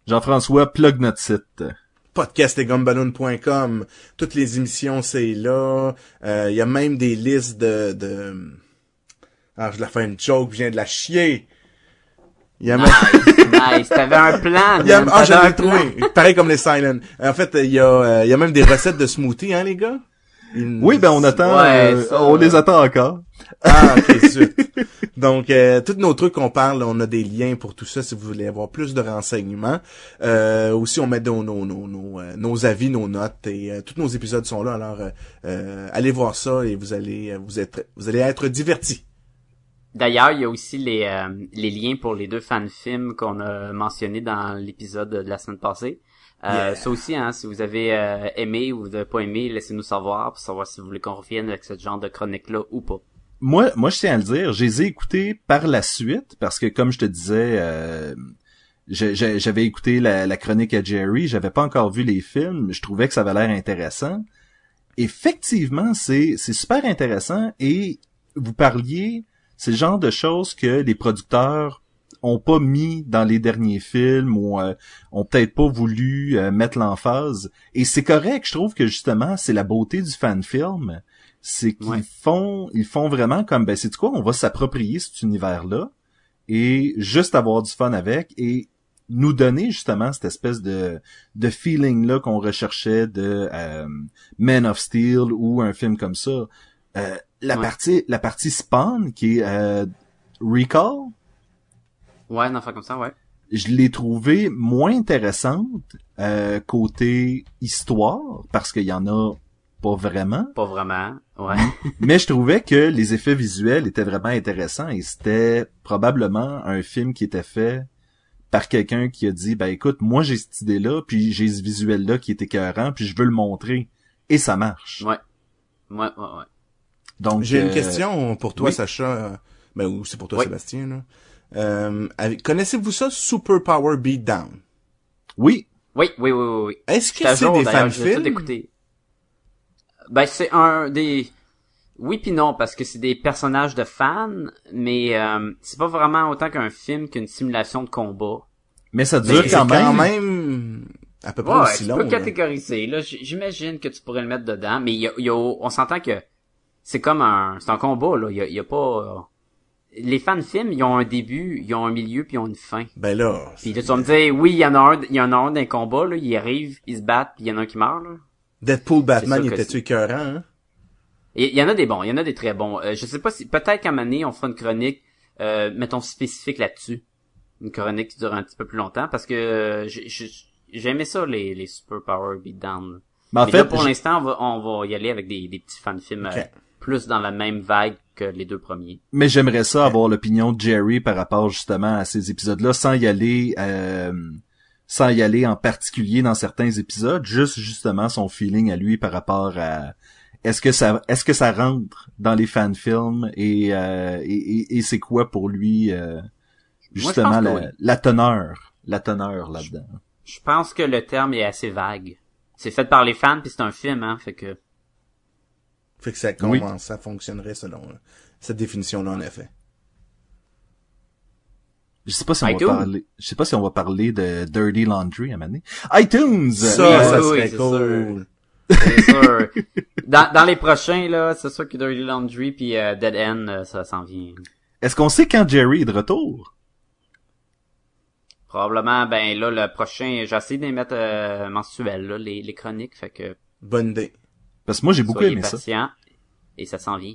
Jean-François, plug notre site. podcastetgumballoon.com. Toutes les émissions, c'est là. Euh, Il y a même des listes de... de... Ah, je la fais une joke, je viens de la chier. Il y a même... Nice, nice. T'avais un plan, Il y a... man. Ah, je T'avais l'ai un plan. trouvé. Pareil comme les Silent. En fait, il y a, euh, il y a même des recettes de smoothie, hein, les gars? Oui, ben on attend, Ouais, euh, ça, on euh, les attend encore. Ah, ok, zut. Donc, euh, tous nos trucs qu'on parle, on a des liens pour tout ça si vous voulez avoir plus de renseignements. Euh, aussi, on met nos, nos, nos, nos, euh, nos avis, nos notes et euh, tous nos épisodes sont là. Alors, allez voir ça et vous allez vous être vous allez être divertis. D'ailleurs, il y a aussi les, euh, les liens pour les deux fan-films qu'on a mentionnés dans l'épisode de la semaine passée. Euh, Yeah. Ça aussi, hein, si vous avez euh, aimé ou vous n'avez pas aimé, laissez-nous savoir pour savoir si vous voulez qu'on revienne avec ce genre de chronique-là ou pas. Moi, moi, je tiens à le dire, je les ai écoutés par la suite parce que, comme je te disais, euh, j'avais écouté la, la chronique à Jerry, j'avais pas encore vu les films, je trouvais que ça avait l'air intéressant. Effectivement, c'est c'est super intéressant et vous parliez, c'est le genre de choses que les producteurs ont pas mis dans les derniers films ou euh, ont peut-être pas voulu euh, mettre l'emphase. Et c'est correct, je trouve que justement, c'est la beauté du fan film, c'est qu'ils Ouais. font, ils font vraiment comme, ben c'est quoi, on va s'approprier cet univers-là et juste avoir du fun avec. Et nous donner justement cette espèce de de feeling là qu'on recherchait de euh, Man of Steel ou un film comme ça. Euh, la Ouais. partie la partie Spawn qui est euh, Recall, Ouais, fait comme ça, ouais. je l'ai trouvé moins intéressante euh, côté histoire parce qu'il y en a pas vraiment. Pas vraiment. Ouais. Mais je trouvais que les effets visuels étaient vraiment intéressants et c'était probablement un film qui était fait par quelqu'un qui a dit ben écoute moi j'ai cette idée là puis j'ai ce visuel là qui est écœurant puis je veux le montrer et ça marche. Ouais. Ouais, ouais, ouais. Donc J'ai une euh, question pour toi, oui. Sacha. euh, Ben, ou c'est pour toi, Oui. Sébastien, là. Euh, Connaissez-vous ça, Super Power Beatdown? Oui, Oui, oui, oui, oui, oui. Est-ce que c'est des fan-films? Ben, c'est un des... Oui puis non, parce que c'est des personnages de fans, mais euh, c'est pas vraiment autant qu'un film qu'une simulation de combat. mais ça dure c'est quand même. quand même à peu près Ouais, aussi tu long. peux là. catégoriser. Là, j'imagine que tu pourrais le mettre dedans, mais il y a, il y a- on s'entend que c'est comme un, c'est un combat là. Il y a, y a pas. euh, Les fans de films, ils ont un début, ils ont un milieu, puis ils ont une fin. Ben là, Puis là, tu vas me dire, oui, il y en a un, il y en a un d'un combat là, ils arrivent, ils se battent, puis il y en a un qui meurt là. Deadpool Batman, il était-tu écœurant, hein? Il y en a des bons, il y en a des très bons. Euh, je sais pas si peut-être qu'à un moment donné, on fera une chronique, euh, mettons spécifique là-dessus, une chronique qui dure un petit peu plus longtemps, parce que euh, j'ai- j'ai j'ai aimé ça les les super power beatdown. Mais en Mais fait, là, pour l'instant, on va on va y aller avec des des petits fan films euh. Plus dans la même vague que les deux premiers. mais j'aimerais ça avoir l'opinion de Jerry par rapport justement à ces épisodes-là, sans y aller, euh, sans y aller en particulier dans certains épisodes, juste justement son feeling à lui par rapport à est-ce que ça, est-ce que ça rentre dans les fan films et euh, et, et- et c'est quoi pour lui euh, justement oui. la teneur, la teneur là-dedans? Je pense que le terme est assez vague. C'est fait par les fans puis c'est un film hein, fait que Fait que ça Oui. commence, ça fonctionnerait selon euh, cette définition-là, en effet. Je sais pas si on iTunes? va parler, je sais pas si on va parler de Dirty Laundry à donné. iTunes. Ça, Oui, ça serait oui, cool. c'est sûr. dans dans les prochains là, c'est sûr que Dirty Laundry puis euh, Dead End euh, ça s'en vient. Est-ce qu'on sait quand Jerry est de retour? Probablement, ben là, le prochain, j'essaie de les mettre euh, mensuels, là, les, les chroniques, fait que Bonne idée. Parce que moi j'ai beaucoup soyez aimé ça. patients, et ça s'en vient.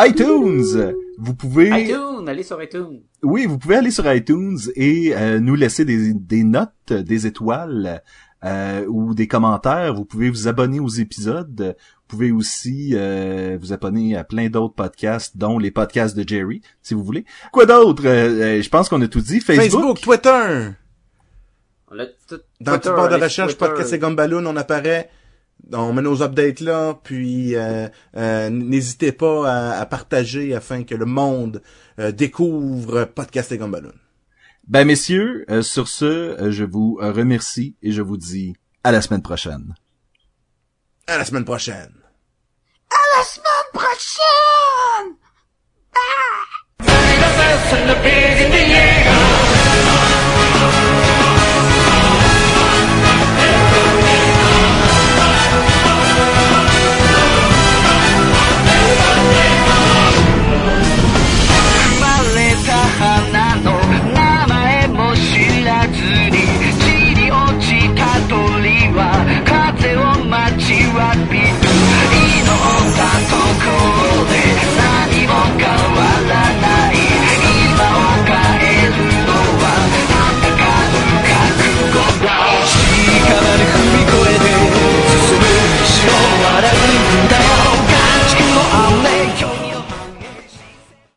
iTunes. Vous pouvez, iTunes, allez sur iTunes. oui, vous pouvez aller sur iTunes et euh, nous laisser des, des notes, des étoiles euh, ou des commentaires. Vous pouvez vous abonner aux épisodes. Vous pouvez aussi euh, vous abonner à plein d'autres podcasts, dont les podcasts de Jerry, si vous voulez. Quoi d'autre? Euh, euh, Je pense qu'on a tout dit. Facebook, Twitter! On a tout- Dans Twitter, toute barre de recherche, Twitter. podcast et Gumballoon, on apparaît. On met nos updates là, puis euh, euh, n'hésitez pas à, à partager afin que le monde euh, découvre Podcast et Gumballoon. Ben messieurs, euh, sur ce, euh, je vous remercie et je vous dis à la semaine prochaine. À la semaine prochaine! The Best and the Big come back.